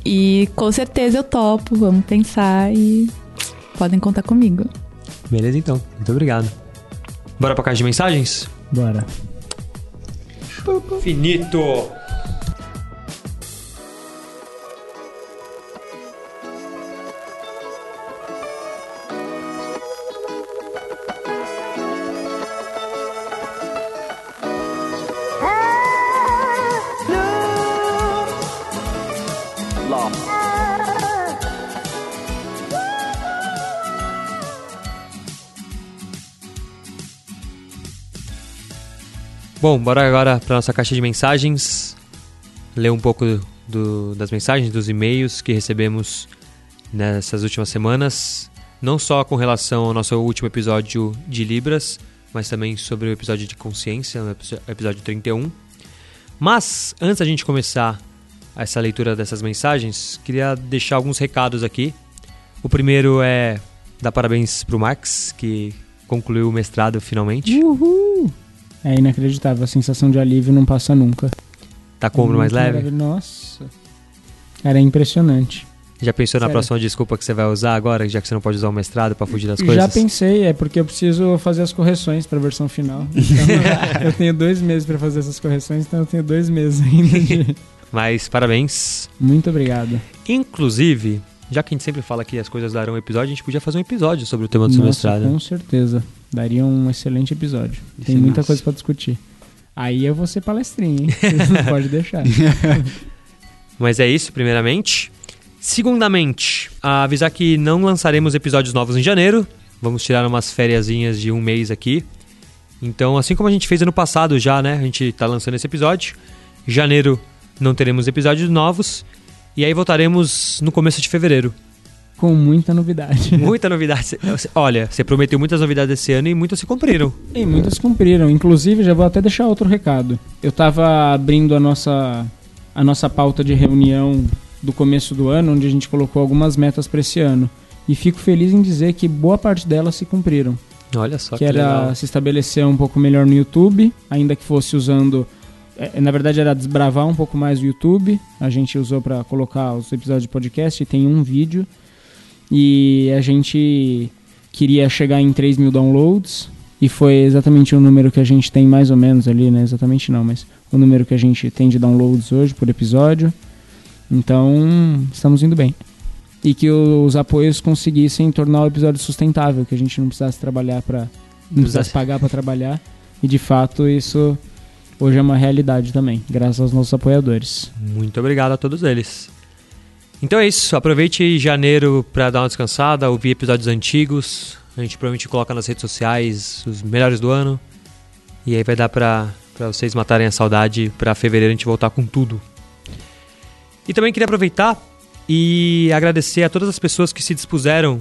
E com certeza eu topo, vamos pensar e podem contar comigo. Beleza então, muito obrigado. Bora pra caixa de mensagens? Bora. Finito! Bom, bora agora para nossa caixa de mensagens. Ler um pouco do, das mensagens, dos e-mails que recebemos nessas últimas semanas. Não só com relação ao nosso último episódio de Libras, mas também sobre o episódio de consciência, o episódio 31. Mas, antes da gente começar essa leitura dessas mensagens, queria deixar alguns recados aqui. O primeiro é dar parabéns para o Max, que concluiu o mestrado finalmente. Uhul! É inacreditável, a sensação de alívio não passa nunca. Tá como mais leve? Nossa. Era impressionante. Já pensou Sério? na próxima desculpa que você vai usar agora, já que você não pode usar o mestrado para fugir das coisas? Já pensei, é porque eu preciso fazer as correções para a versão final. (laughs) Então, (laughs) eu tenho dois meses para fazer essas correções, então eu tenho dois meses ainda de... (laughs) Mas parabéns. Muito obrigado. Inclusive, já que a gente sempre fala que as coisas darão um episódio, a gente podia fazer um episódio sobre o tema do Nossa, mestrado. Com certeza. Daria um excelente episódio. Isso Tem é muita massa. coisa para discutir. Aí eu vou ser palestrinha, hein? Você (laughs) pode deixar. (laughs) Mas é isso, primeiramente. Segundamente, avisar que não lançaremos episódios novos em janeiro. Vamos tirar umas férias de um mês aqui. Então, assim como a gente fez ano passado já, né? A gente tá lançando esse episódio. Janeiro não teremos episódios novos. E aí voltaremos no começo de fevereiro com muita novidade. Muita novidade. Olha, você prometeu muitas novidades esse ano e muitas se cumpriram. E muitas cumpriram. Inclusive, já vou até deixar outro recado. Eu estava abrindo a nossa, a nossa pauta de reunião do começo do ano, onde a gente colocou algumas metas para esse ano. E fico feliz em dizer que boa parte delas se cumpriram. Olha só que, que era legal. se estabelecer um pouco melhor no YouTube, ainda que fosse usando na verdade era desbravar um pouco mais o YouTube. A gente usou para colocar os episódios de podcast e tem um vídeo e a gente queria chegar em 3 mil downloads e foi exatamente o número que a gente tem mais ou menos ali, né? Exatamente não, mas o número que a gente tem de downloads hoje por episódio. Então, estamos indo bem. E que os apoios conseguissem tornar o episódio sustentável, que a gente não precisasse trabalhar para não precisasse pagar para trabalhar. E de fato, isso hoje é uma realidade também, graças aos nossos apoiadores. Muito obrigado a todos eles. Então é isso. Aproveite janeiro para dar uma descansada, ouvir episódios antigos, A gente provavelmente coloca nas redes sociais os melhores do ano. E aí vai dar pra vocês matarem a saudade pra fevereiro a gente voltar com tudo. E também queria aproveitar e agradecer a todas as pessoas que se dispuseram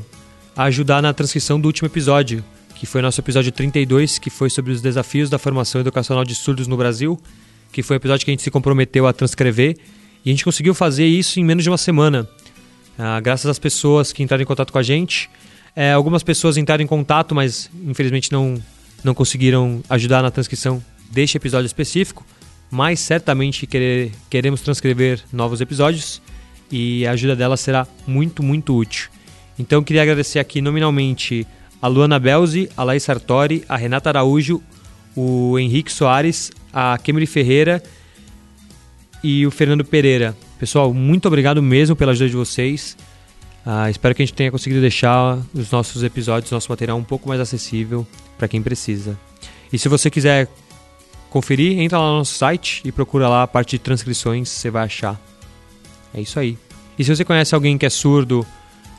a ajudar na transcrição do último episódio, que foi nosso episódio 32, que foi sobre os desafios da formação educacional de surdos no Brasil, que foi o episódio que a gente se comprometeu a transcrever, e a gente conseguiu fazer isso em menos de uma semana, ah, graças às pessoas que entraram em contato com a gente. É, algumas pessoas entraram em contato, mas infelizmente não, não conseguiram ajudar na transcrição deste episódio específico, mas certamente querer, queremos transcrever novos episódios e a ajuda dela será muito, muito útil. Então queria agradecer aqui nominalmente a Luana Belzi, a Laís Sartori, a Renata Araújo, o Henrique Soares, a Kemily Ferreira e o Fernando Pereira. Pessoal, muito obrigado mesmo pela ajuda de vocês. Uh, espero que a gente tenha conseguido deixar os nossos episódios, nosso material um pouco mais acessível para quem precisa. E se você quiser conferir, entra lá no nosso site e procura lá a parte de transcrições, você vai achar. É isso aí. E se você conhece alguém que é surdo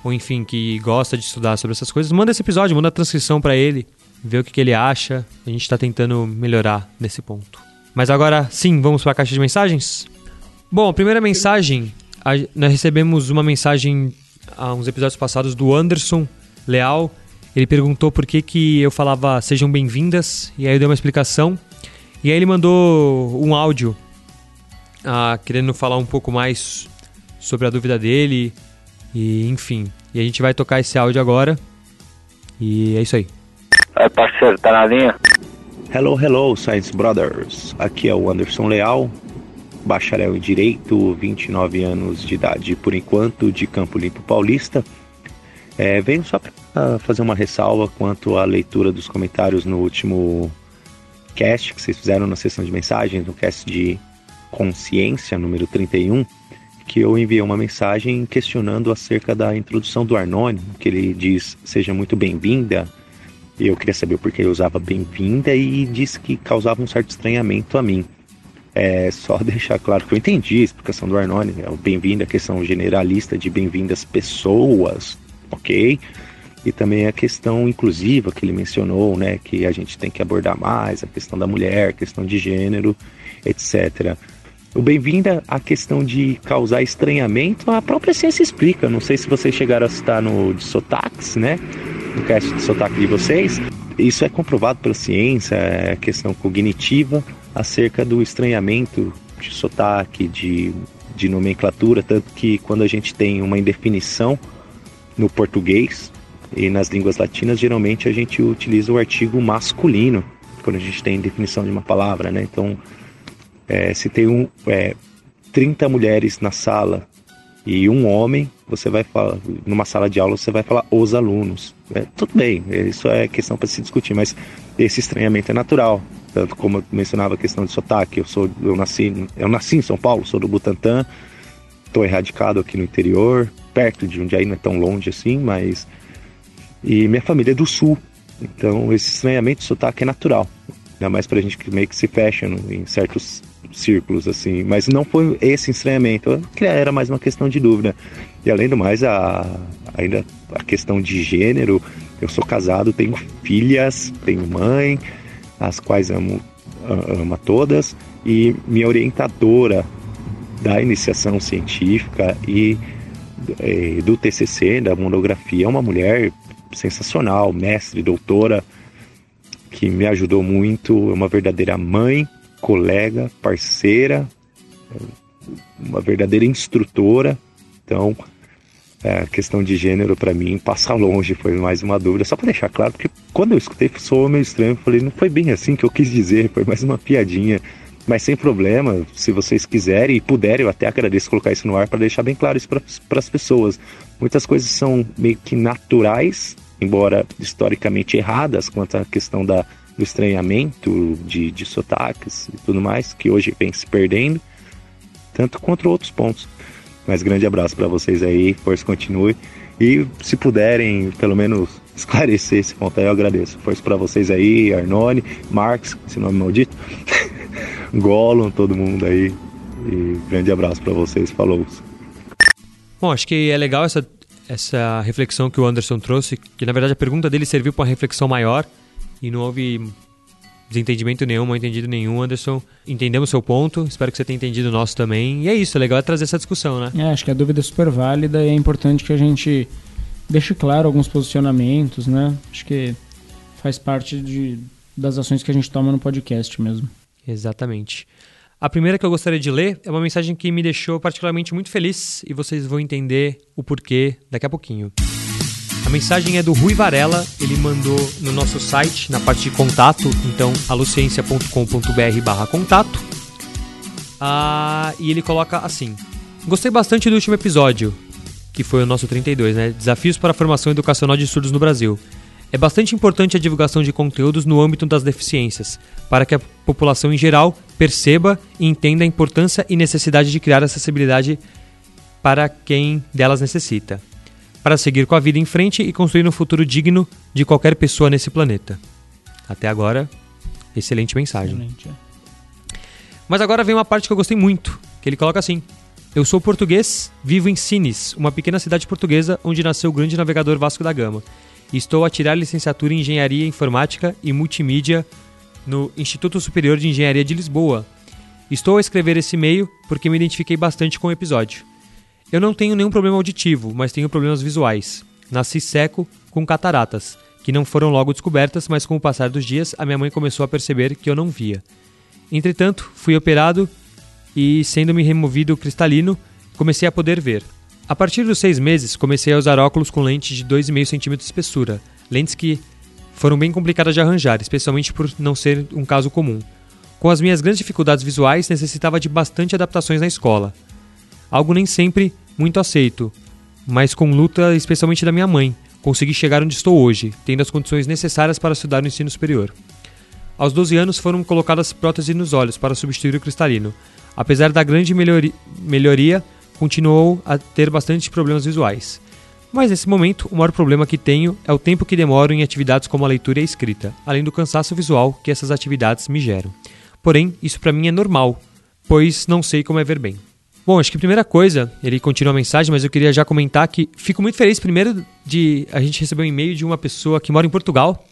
ou enfim que gosta de estudar sobre essas coisas, manda esse episódio, manda a transcrição para ele, vê o que, que ele acha. A gente está tentando melhorar nesse ponto. Mas agora sim, vamos para a caixa de mensagens. Bom, a primeira mensagem, a, nós recebemos uma mensagem há uns episódios passados do Anderson Leal. Ele perguntou por que, que eu falava sejam bem-vindas, e aí eu dei uma explicação. E aí ele mandou um áudio ah, querendo falar um pouco mais sobre a dúvida dele, e enfim. E a gente vai tocar esse áudio agora. E é isso aí. Aí, parceiro, tá na linha? Hello, hello, Science Brothers. Aqui é o Anderson Leal, bacharel em Direito, 29 anos de idade por enquanto, de Campo Limpo Paulista. É, venho só para fazer uma ressalva quanto à leitura dos comentários no último cast que vocês fizeram na sessão de mensagens, no cast de consciência, número 31, que eu enviei uma mensagem questionando acerca da introdução do Arnone, que ele diz seja muito bem-vinda. Eu queria saber por que ele usava bem-vinda e disse que causava um certo estranhamento a mim. É só (laughs) deixar claro que eu entendi a explicação do Arnone, é o bem-vindo, a questão generalista de bem-vindas pessoas, ok? E também a questão inclusiva que ele mencionou, né, que a gente tem que abordar mais, a questão da mulher, a questão de gênero, etc. O bem-vinda à questão de causar estranhamento, a própria ciência explica. Não sei se vocês chegaram a citar no de sotaques, né? No cast de sotaque de vocês. Isso é comprovado pela ciência, é questão cognitiva acerca do estranhamento de sotaque, de, de nomenclatura, tanto que quando a gente tem uma indefinição no português e nas línguas latinas, geralmente a gente utiliza o artigo masculino quando a gente tem definição de uma palavra, né? Então, é, se tem um, é, 30 mulheres na sala e um homem, você vai falar, numa sala de aula, você vai falar os alunos. É, tudo bem, isso é questão para se discutir, mas esse estranhamento é natural. Tanto como eu mencionava a questão de sotaque, eu sou, eu nasci, eu nasci em São Paulo, sou do Butantã, estou erradicado aqui no interior, perto de Jundiaí, não é tão longe assim, mas e minha família é do sul, então esse estranhamento de sotaque é natural, ainda mais para a gente que meio que se fecha em certos círculos, assim. Mas não foi esse estranhamento, era mais uma questão de dúvida. E além do mais, a, ainda a questão de gênero, eu sou casado, tenho filhas, tenho mãe, as quais amo, amo a todas, e minha orientadora da iniciação científica e, e do TCC, da monografia, é uma mulher sensacional, mestre, doutora, que me ajudou muito, é uma verdadeira mãe colega, parceira, uma verdadeira instrutora. Então, é, a questão de gênero para mim passa longe, foi mais uma dúvida. Só para deixar claro, porque quando eu escutei soou meio estranho, falei, não foi bem assim que eu quis dizer, foi mais uma piadinha. Mas sem problema, se vocês quiserem e puderem, eu até agradeço colocar isso no ar para deixar bem claro isso para as pessoas. Muitas coisas são meio que naturais, embora historicamente erradas quanto à questão da do estranhamento de, de sotaques e tudo mais, que hoje vem se perdendo, tanto contra outros pontos. Mas grande abraço para vocês aí, força continue. E se puderem, pelo menos, (laughs) esclarecer esse ponto aí, eu agradeço. Força para vocês aí, Arnone, Marx, esse nome maldito, (laughs) Gollum, todo mundo aí. E grande abraço para vocês, falou. Bom, acho que é legal essa essa reflexão que o Anderson trouxe, que na verdade a pergunta dele serviu para uma reflexão maior e não houve desentendimento nenhum, mal entendido nenhum, Anderson. Entendemos seu ponto, espero que você tenha entendido o nosso também. E é isso, é legal trazer essa discussão, né? É, acho que a dúvida é super válida e é importante que a gente deixe claro alguns posicionamentos, né? Acho que faz parte de, das ações que a gente toma no podcast mesmo. Exatamente. A primeira que eu gostaria de ler é uma mensagem que me deixou particularmente muito feliz e vocês vão entender o porquê daqui a pouquinho. A mensagem é do Rui Varela, ele mandou no nosso site, na parte de contato, então aluciência.com.br barra contato. Ah, e ele coloca assim: Gostei bastante do último episódio, que foi o nosso 32, né? Desafios para a formação educacional de surdos no Brasil. É bastante importante a divulgação de conteúdos no âmbito das deficiências, para que a população em geral perceba e entenda a importância e necessidade de criar acessibilidade para quem delas necessita, para seguir com a vida em frente e construir um futuro digno de qualquer pessoa nesse planeta. Até agora, excelente mensagem. Excelente, é. Mas agora vem uma parte que eu gostei muito, que ele coloca assim: Eu sou português, vivo em Sines, uma pequena cidade portuguesa onde nasceu o grande navegador Vasco da Gama. E estou a tirar licenciatura em Engenharia Informática e Multimídia no Instituto Superior de Engenharia de Lisboa. Estou a escrever esse e-mail porque me identifiquei bastante com o episódio. Eu não tenho nenhum problema auditivo, mas tenho problemas visuais. Nasci seco com cataratas, que não foram logo descobertas, mas com o passar dos dias a minha mãe começou a perceber que eu não via. Entretanto, fui operado e, sendo-me removido o cristalino, comecei a poder ver. A partir dos seis meses, comecei a usar óculos com lentes de 2,5 cm de espessura, lentes que foram bem complicadas de arranjar, especialmente por não ser um caso comum. Com as minhas grandes dificuldades visuais, necessitava de bastante adaptações na escola. Algo nem sempre muito aceito, mas com luta especialmente da minha mãe, consegui chegar onde estou hoje, tendo as condições necessárias para estudar no ensino superior. Aos 12 anos foram colocadas próteses nos olhos para substituir o cristalino. Apesar da grande melhori melhoria, continuou a ter bastante problemas visuais. Mas nesse momento, o maior problema que tenho é o tempo que demoro em atividades como a leitura e a escrita, além do cansaço visual que essas atividades me geram. Porém, isso para mim é normal, pois não sei como é ver bem. Bom, acho que a primeira coisa, ele continua a mensagem, mas eu queria já comentar que fico muito feliz primeiro de a gente receber um e-mail de uma pessoa que mora em Portugal.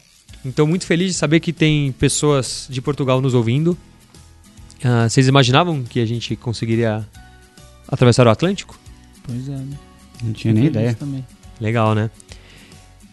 Então, muito feliz de saber que tem pessoas de Portugal nos ouvindo. Ah, vocês imaginavam que a gente conseguiria atravessar o Atlântico? Pois é. né? Não tinha nem ideia. também. Legal, né?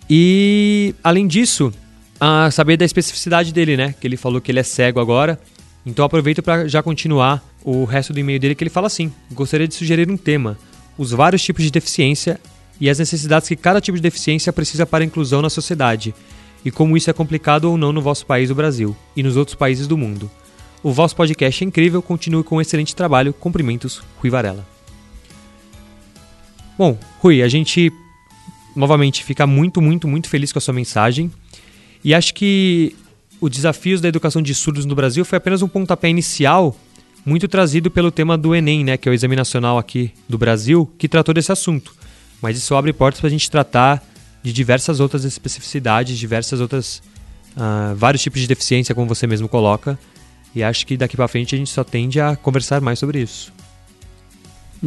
E além disso, a saber da especificidade dele, né? Que ele falou que ele é cego agora. Então aproveito para já continuar o resto do e-mail dele que ele fala assim: gostaria de sugerir um tema: os vários tipos de deficiência e as necessidades que cada tipo de deficiência precisa para a inclusão na sociedade e como isso é complicado ou não no vosso país, o Brasil, e nos outros países do mundo. O vosso podcast é incrível, continue com um excelente trabalho. Cumprimentos, Rui Varela. Bom, Rui, a gente novamente fica muito, muito, muito feliz com a sua mensagem. E acho que o Desafios da Educação de Surdos no Brasil foi apenas um pontapé inicial, muito trazido pelo tema do Enem, né, que é o Exame Nacional aqui do Brasil, que tratou desse assunto. Mas isso abre portas para a gente tratar de diversas outras especificidades, diversas outras. ah, vários tipos de deficiência, como você mesmo coloca. E acho que daqui para frente a gente só tende a conversar mais sobre isso.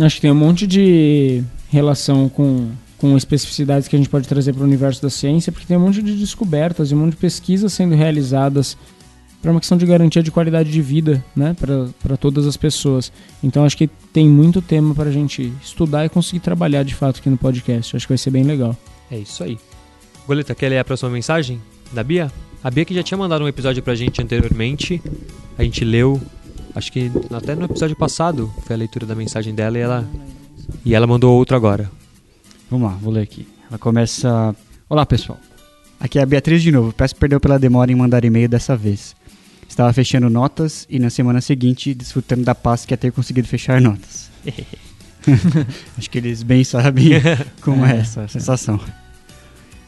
Acho que tem um monte de relação com, com especificidades que a gente pode trazer para o universo da ciência, porque tem um monte de descobertas e um monte de pesquisas sendo realizadas para uma questão de garantia de qualidade de vida né, para todas as pessoas. Então acho que tem muito tema para a gente estudar e conseguir trabalhar de fato aqui no podcast. Acho que vai ser bem legal. É isso aí. Goleta, quer ler a próxima mensagem da Bia? A Bia que já tinha mandado um episódio pra gente anteriormente. A gente leu, acho que até no episódio passado foi a leitura da mensagem dela e ela, e ela mandou outro agora. Vamos lá, vou ler aqui. Ela começa. Olá, pessoal. Aqui é a Beatriz de novo. Peço perdão pela demora em mandar e-mail dessa vez. Estava fechando notas e na semana seguinte desfrutando da paz que é ter conseguido fechar notas. (laughs) Acho que eles bem sabem (laughs) como é essa sensação.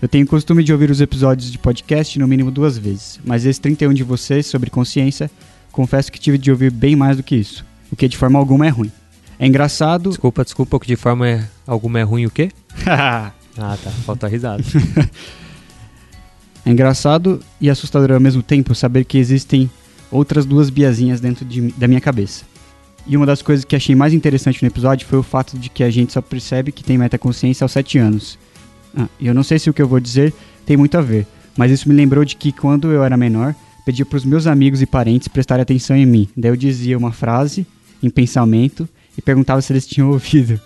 Eu tenho costume de ouvir os episódios de podcast no mínimo duas vezes, mas esse 31 de vocês sobre consciência, confesso que tive de ouvir bem mais do que isso, o que de forma alguma é ruim. É engraçado. Desculpa, desculpa, que de forma é, alguma é ruim o quê? (laughs) Ah, tá. Falta risada. É engraçado e assustador ao mesmo tempo saber que existem outras duas biazinhas dentro de, da minha cabeça. E uma das coisas que achei mais interessante no episódio foi o fato de que a gente só percebe que tem metaconsciência aos 7 anos. Ah, e eu não sei se o que eu vou dizer tem muito a ver, mas isso me lembrou de que quando eu era menor, pedia para os meus amigos e parentes prestarem atenção em mim. Daí eu dizia uma frase em pensamento e perguntava se eles tinham (laughs) ouvido,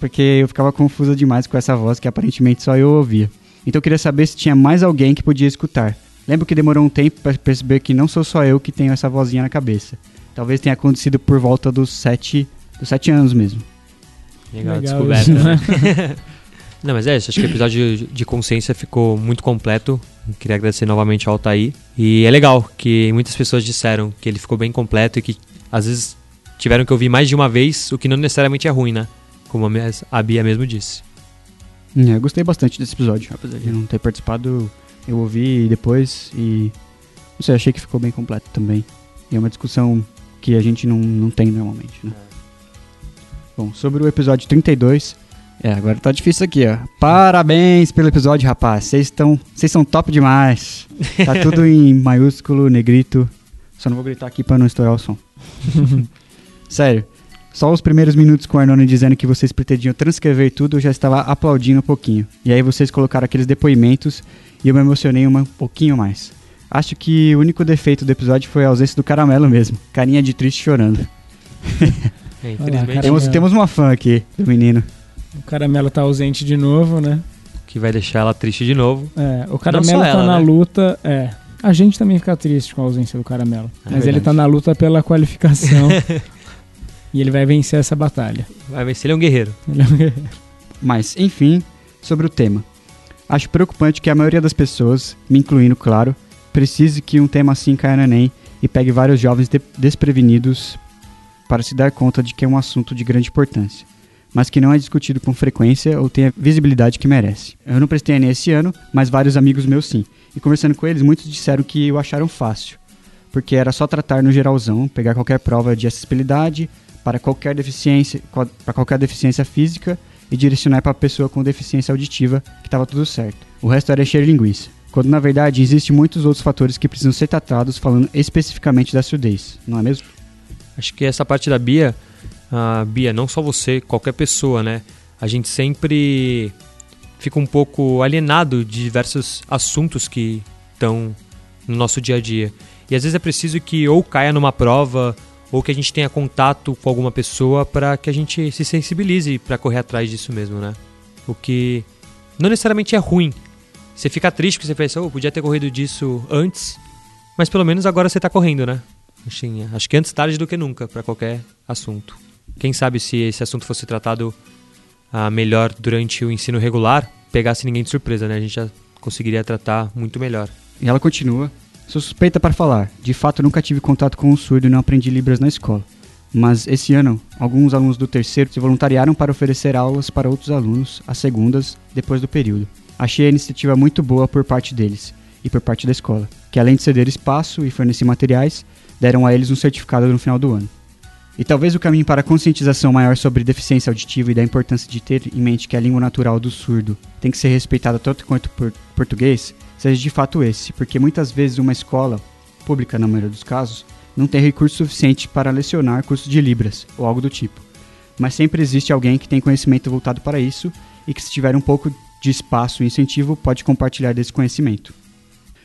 porque eu ficava confusa demais com essa voz que aparentemente só eu ouvia. Então eu queria saber se tinha mais alguém que podia escutar. Lembro que demorou um tempo para perceber que não sou só eu que tenho essa vozinha na cabeça. Talvez tenha acontecido por volta dos sete, dos sete anos mesmo. Legal, Legal descoberta, isso, né? (laughs) Não, mas é isso. Acho que o episódio de- consciência ficou muito completo. Queria agradecer novamente ao Altair. E é legal que muitas pessoas disseram que ele ficou bem completo e que às vezes tiveram que ouvir mais de uma vez, o que não necessariamente é ruim, né? Como a Bia mesmo disse. É, eu gostei bastante desse episódio, apesar de não ter participado, eu ouvi depois e não sei, achei que ficou bem completo também. E é uma discussão que a gente não, não tem normalmente, né? Bom, sobre o episódio 32, é, agora tá difícil aqui, ó. Parabéns pelo episódio, rapaz. Vocês estão, vocês são top demais. Tá tudo (laughs) em maiúsculo, negrito. Só não vou gritar aqui pra não estourar o som. (laughs) Sério. Só os primeiros minutos com o Arnone dizendo que vocês pretendiam transcrever tudo, eu já estava aplaudindo um pouquinho. E aí vocês colocaram aqueles depoimentos e eu me emocionei um pouquinho mais. Acho que o único defeito do episódio foi a ausência do caramelo mesmo. Carinha de triste chorando. É, infelizmente, cara. Temos, temos uma fã aqui do menino. O caramelo tá ausente de novo, né? que vai deixar ela triste de novo. É, o caramelo tá ela, na né? luta. É. A gente também fica triste com a ausência do caramelo. É mas ele verdade. tá na luta pela qualificação. (laughs) e ele vai vencer essa batalha. Vai ver se ele é um guerreiro. Ele é um guerreiro. Mas, enfim, sobre o tema. Acho preocupante que a maioria das pessoas, me incluindo, claro, precise que um tema assim caia no Enem e pegue vários jovens de- desprevenidos para se dar conta de que é um assunto de grande importância, mas que não é discutido com frequência ou tem a visibilidade que merece. Eu não prestei Enem esse ano, mas vários amigos meus sim. E conversando com eles, muitos disseram que o acharam fácil, porque era só tratar no geralzão, pegar qualquer prova de acessibilidade para qualquer deficiência, para qualquer deficiência física e direcionar para a pessoa com deficiência auditiva que estava tudo certo. O resto era encher linguiça. Quando na verdade existem muitos outros fatores que precisam ser tratados falando especificamente da surdez, não é mesmo? Acho que essa parte da Bia, a Bia, não só você, qualquer pessoa, né? A gente sempre fica um pouco alienado de diversos assuntos que estão no nosso dia a dia. E às vezes é preciso que ou caia numa prova ou que a gente tenha contato com alguma pessoa para que a gente se sensibilize para correr atrás disso mesmo, né? O que não necessariamente é ruim. Você fica triste porque você pensa, oh, podia ter corrido disso antes, mas pelo menos agora você tá correndo, né? Assim, acho que antes tarde do que nunca para qualquer assunto. Quem sabe se esse assunto fosse tratado ah, melhor durante o ensino regular, pegasse ninguém de surpresa, né? A gente já conseguiria tratar muito melhor. E ela continua. Sou suspeita para falar. De fato, nunca tive contato com um surdo e não aprendi Libras na escola. Mas esse ano, alguns alunos do terceiro se voluntariaram para oferecer aulas para outros alunos, às segundas, depois do período. Achei a iniciativa muito boa por parte deles e por parte da escola, que além de ceder espaço e fornecer materiais, deram a eles um certificado no final do ano. E talvez o caminho para a conscientização maior sobre deficiência auditiva e da importância de ter em mente que a língua natural do surdo tem que ser respeitada tanto quanto por português seja de fato esse, porque muitas vezes uma escola, pública na maioria dos casos, não tem recurso suficiente para lecionar cursos de Libras ou algo do tipo. Mas sempre existe alguém que tem conhecimento voltado para isso e que, se tiver um pouco de espaço e incentivo, pode compartilhar desse conhecimento.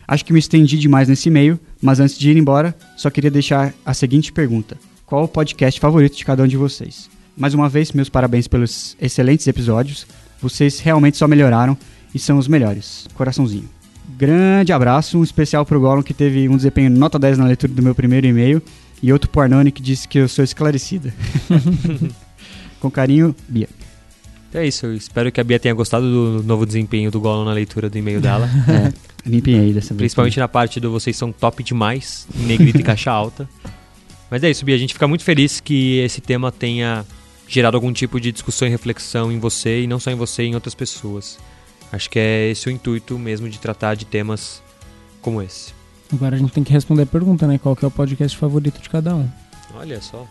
Acho que me estendi demais nesse e-mail, mas antes de ir embora, só queria deixar a seguinte pergunta: Qual o podcast favorito de cada um de vocês? Mais uma vez, meus parabéns pelos excelentes episódios. Vocês realmente só melhoraram e são os melhores. Coraçãozinho. Grande abraço, um especial pro Gollum que teve um desempenho nota 10 na leitura do meu primeiro e-mail e outro pro Arnone que disse que eu sou esclarecida. (laughs) Com carinho, Bia. Então é isso, eu espero que a Bia tenha gostado do novo desempenho do Gollum na leitura do e-mail dela. (laughs) É, me empenhei dessa vez. Principalmente na parte do vocês são top demais, em negrito e caixa alta. Mas é isso, Bia, a gente fica muito feliz que esse tema tenha gerado algum tipo de discussão e reflexão em você, e não só em você, em outras pessoas. Acho que é esse o intuito mesmo de tratar de temas como esse. Agora a gente tem que responder a pergunta, né? Qual que é o podcast favorito de cada um? Olha só.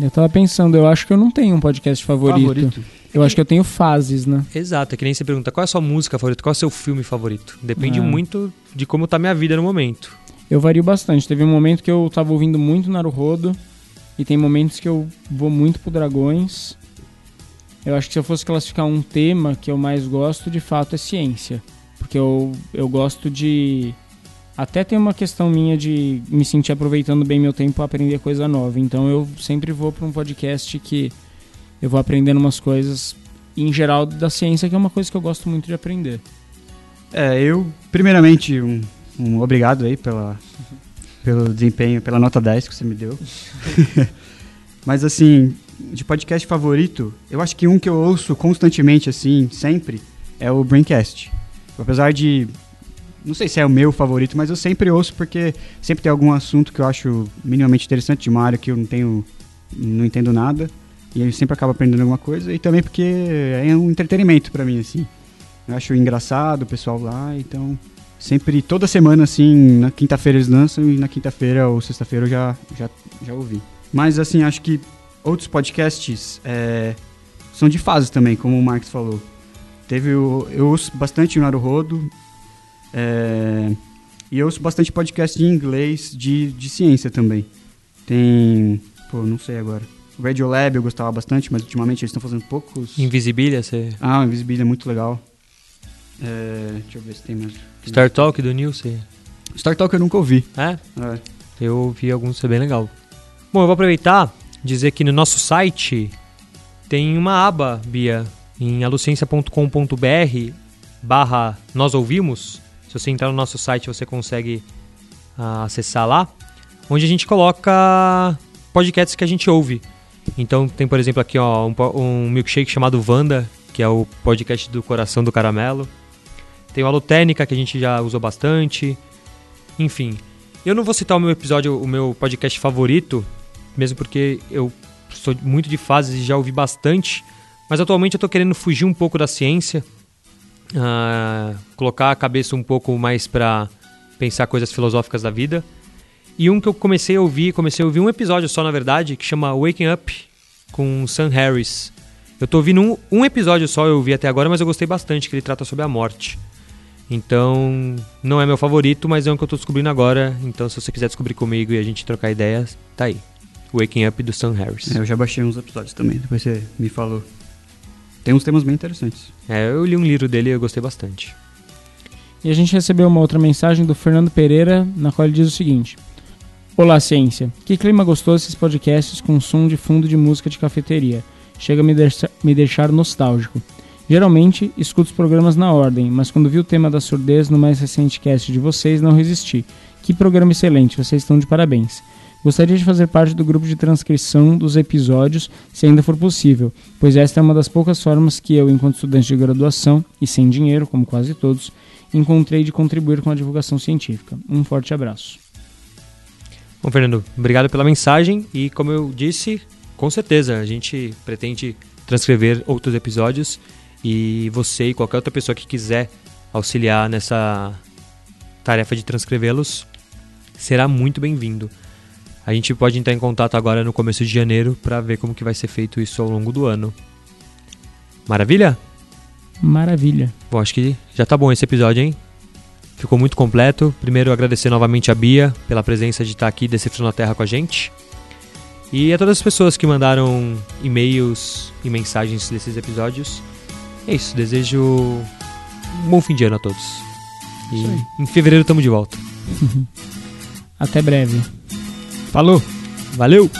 Eu tava pensando, eu acho que eu não tenho um podcast favorito. Favorito. Eu acho que eu tenho fases, né? Exato, é que nem você pergunta qual é a sua música favorita, qual é o seu filme favorito. Depende Ah. muito de como tá minha vida no momento. Eu vario bastante. Teve um momento que eu tava ouvindo muito Naruhodo E tem momentos que eu vou muito pro Dragões. Eu acho que se eu fosse classificar um tema que eu mais gosto, de fato, é ciência. Porque eu, eu gosto de. Até tem uma questão minha de me sentir aproveitando bem meu tempo para aprender coisa nova. Então eu sempre vou para um podcast que eu vou aprendendo umas coisas, em geral, da ciência, que é uma coisa que eu gosto muito de aprender. É, eu, primeiramente, um, um obrigado aí pela, pelo desempenho, pela nota 10 que você me deu. (laughs) Mas assim, de podcast favorito, eu acho que um que eu ouço constantemente, assim, sempre, é o Braincast. Apesar de. Não sei se é o meu favorito, mas eu sempre ouço porque sempre tem algum assunto que eu acho minimamente interessante de uma área que eu não tenho. não entendo nada. E eu sempre acabo aprendendo alguma coisa. E também porque é um entretenimento para mim, assim. Eu acho engraçado o pessoal lá, então sempre, toda semana, assim, na quinta-feira eles lançam e na quinta-feira ou sexta-feira eu já, já, já ouvi. Mas, assim, acho que outros podcasts é, são de fases também, como o Marcos falou. Teve o, eu ouço bastante o Naruhodo é, e eu ouço bastante podcast em inglês de, de ciência também. Tem, pô, não sei agora. Radiolab eu gostava bastante, mas ultimamente eles estão fazendo poucos. Invisibilia, você... Ah, Invisibilia é muito legal. É, deixa eu ver se tem mais. Star Talk do Neil, você... Star Talk eu nunca ouvi. É? É. Eu ouvi alguns, isso é bem legal. Bom, eu vou aproveitar dizer que no nosso site tem uma aba, Bia, em aluciencia.com.br barra nós ouvimos. Se você entrar no nosso site, você consegue ah, acessar lá, onde a gente coloca podcasts que a gente ouve. Então tem, por exemplo, aqui ó, um, um milkshake chamado Vanda, que é o podcast do Coração do Caramelo. Tem o Alotênica, que a gente já usou bastante. Enfim, eu não vou citar o meu episódio, o meu podcast favorito, mesmo porque eu sou muito de fases e já ouvi bastante. Mas atualmente eu tô querendo fugir um pouco da ciência, ah, colocar a cabeça um pouco mais para pensar coisas filosóficas da vida. E um que eu comecei a ouvir, comecei a ouvir um episódio só na verdade, que chama Waking Up com Sam Harris. Eu tô ouvindo um, um episódio só, eu ouvi até agora, mas eu gostei bastante, que ele trata sobre a morte. Então, não é meu favorito, mas é um que eu tô descobrindo agora. Então, se você quiser descobrir comigo e a gente trocar ideias, tá aí. Waking Up do Sam Harris. É, eu já baixei uns episódios também, depois você me falou. Tem uns temas bem interessantes. É, eu li um livro dele e eu gostei bastante. E a gente recebeu uma outra mensagem do Fernando Pereira, na qual ele diz o seguinte: Olá, ciência. Que clima gostoso esses podcasts com som de fundo de música de cafeteria. Chega a me, deixa- me deixar nostálgico. Geralmente, escuto os programas na ordem, mas quando vi o tema da surdez no mais recente cast de vocês, não resisti. Que programa excelente, vocês estão de parabéns. Gostaria de fazer parte do grupo de transcrição dos episódios, se ainda for possível, pois esta é uma das poucas formas que eu, enquanto estudante de graduação e sem dinheiro, como quase todos, encontrei de contribuir com a divulgação científica. Um forte abraço. Bom, Fernando, obrigado pela mensagem e como eu disse, com certeza a gente pretende transcrever outros episódios e você e qualquer outra pessoa que quiser auxiliar nessa tarefa de transcrevê-los será muito bem-vindo. A gente pode entrar em contato agora no começo de janeiro para ver como que vai ser feito isso ao longo do ano. Maravilha? Maravilha. Bom, acho que já tá bom esse episódio, hein? Ficou muito completo. Primeiro, agradecer novamente a Bia pela presença de estar aqui decifrando a Terra com a gente. E a todas as pessoas que mandaram e-mails e mensagens desses episódios. É isso, desejo um bom fim de ano a todos. E em fevereiro estamos de volta. (laughs) Até breve. Falou! Valeu!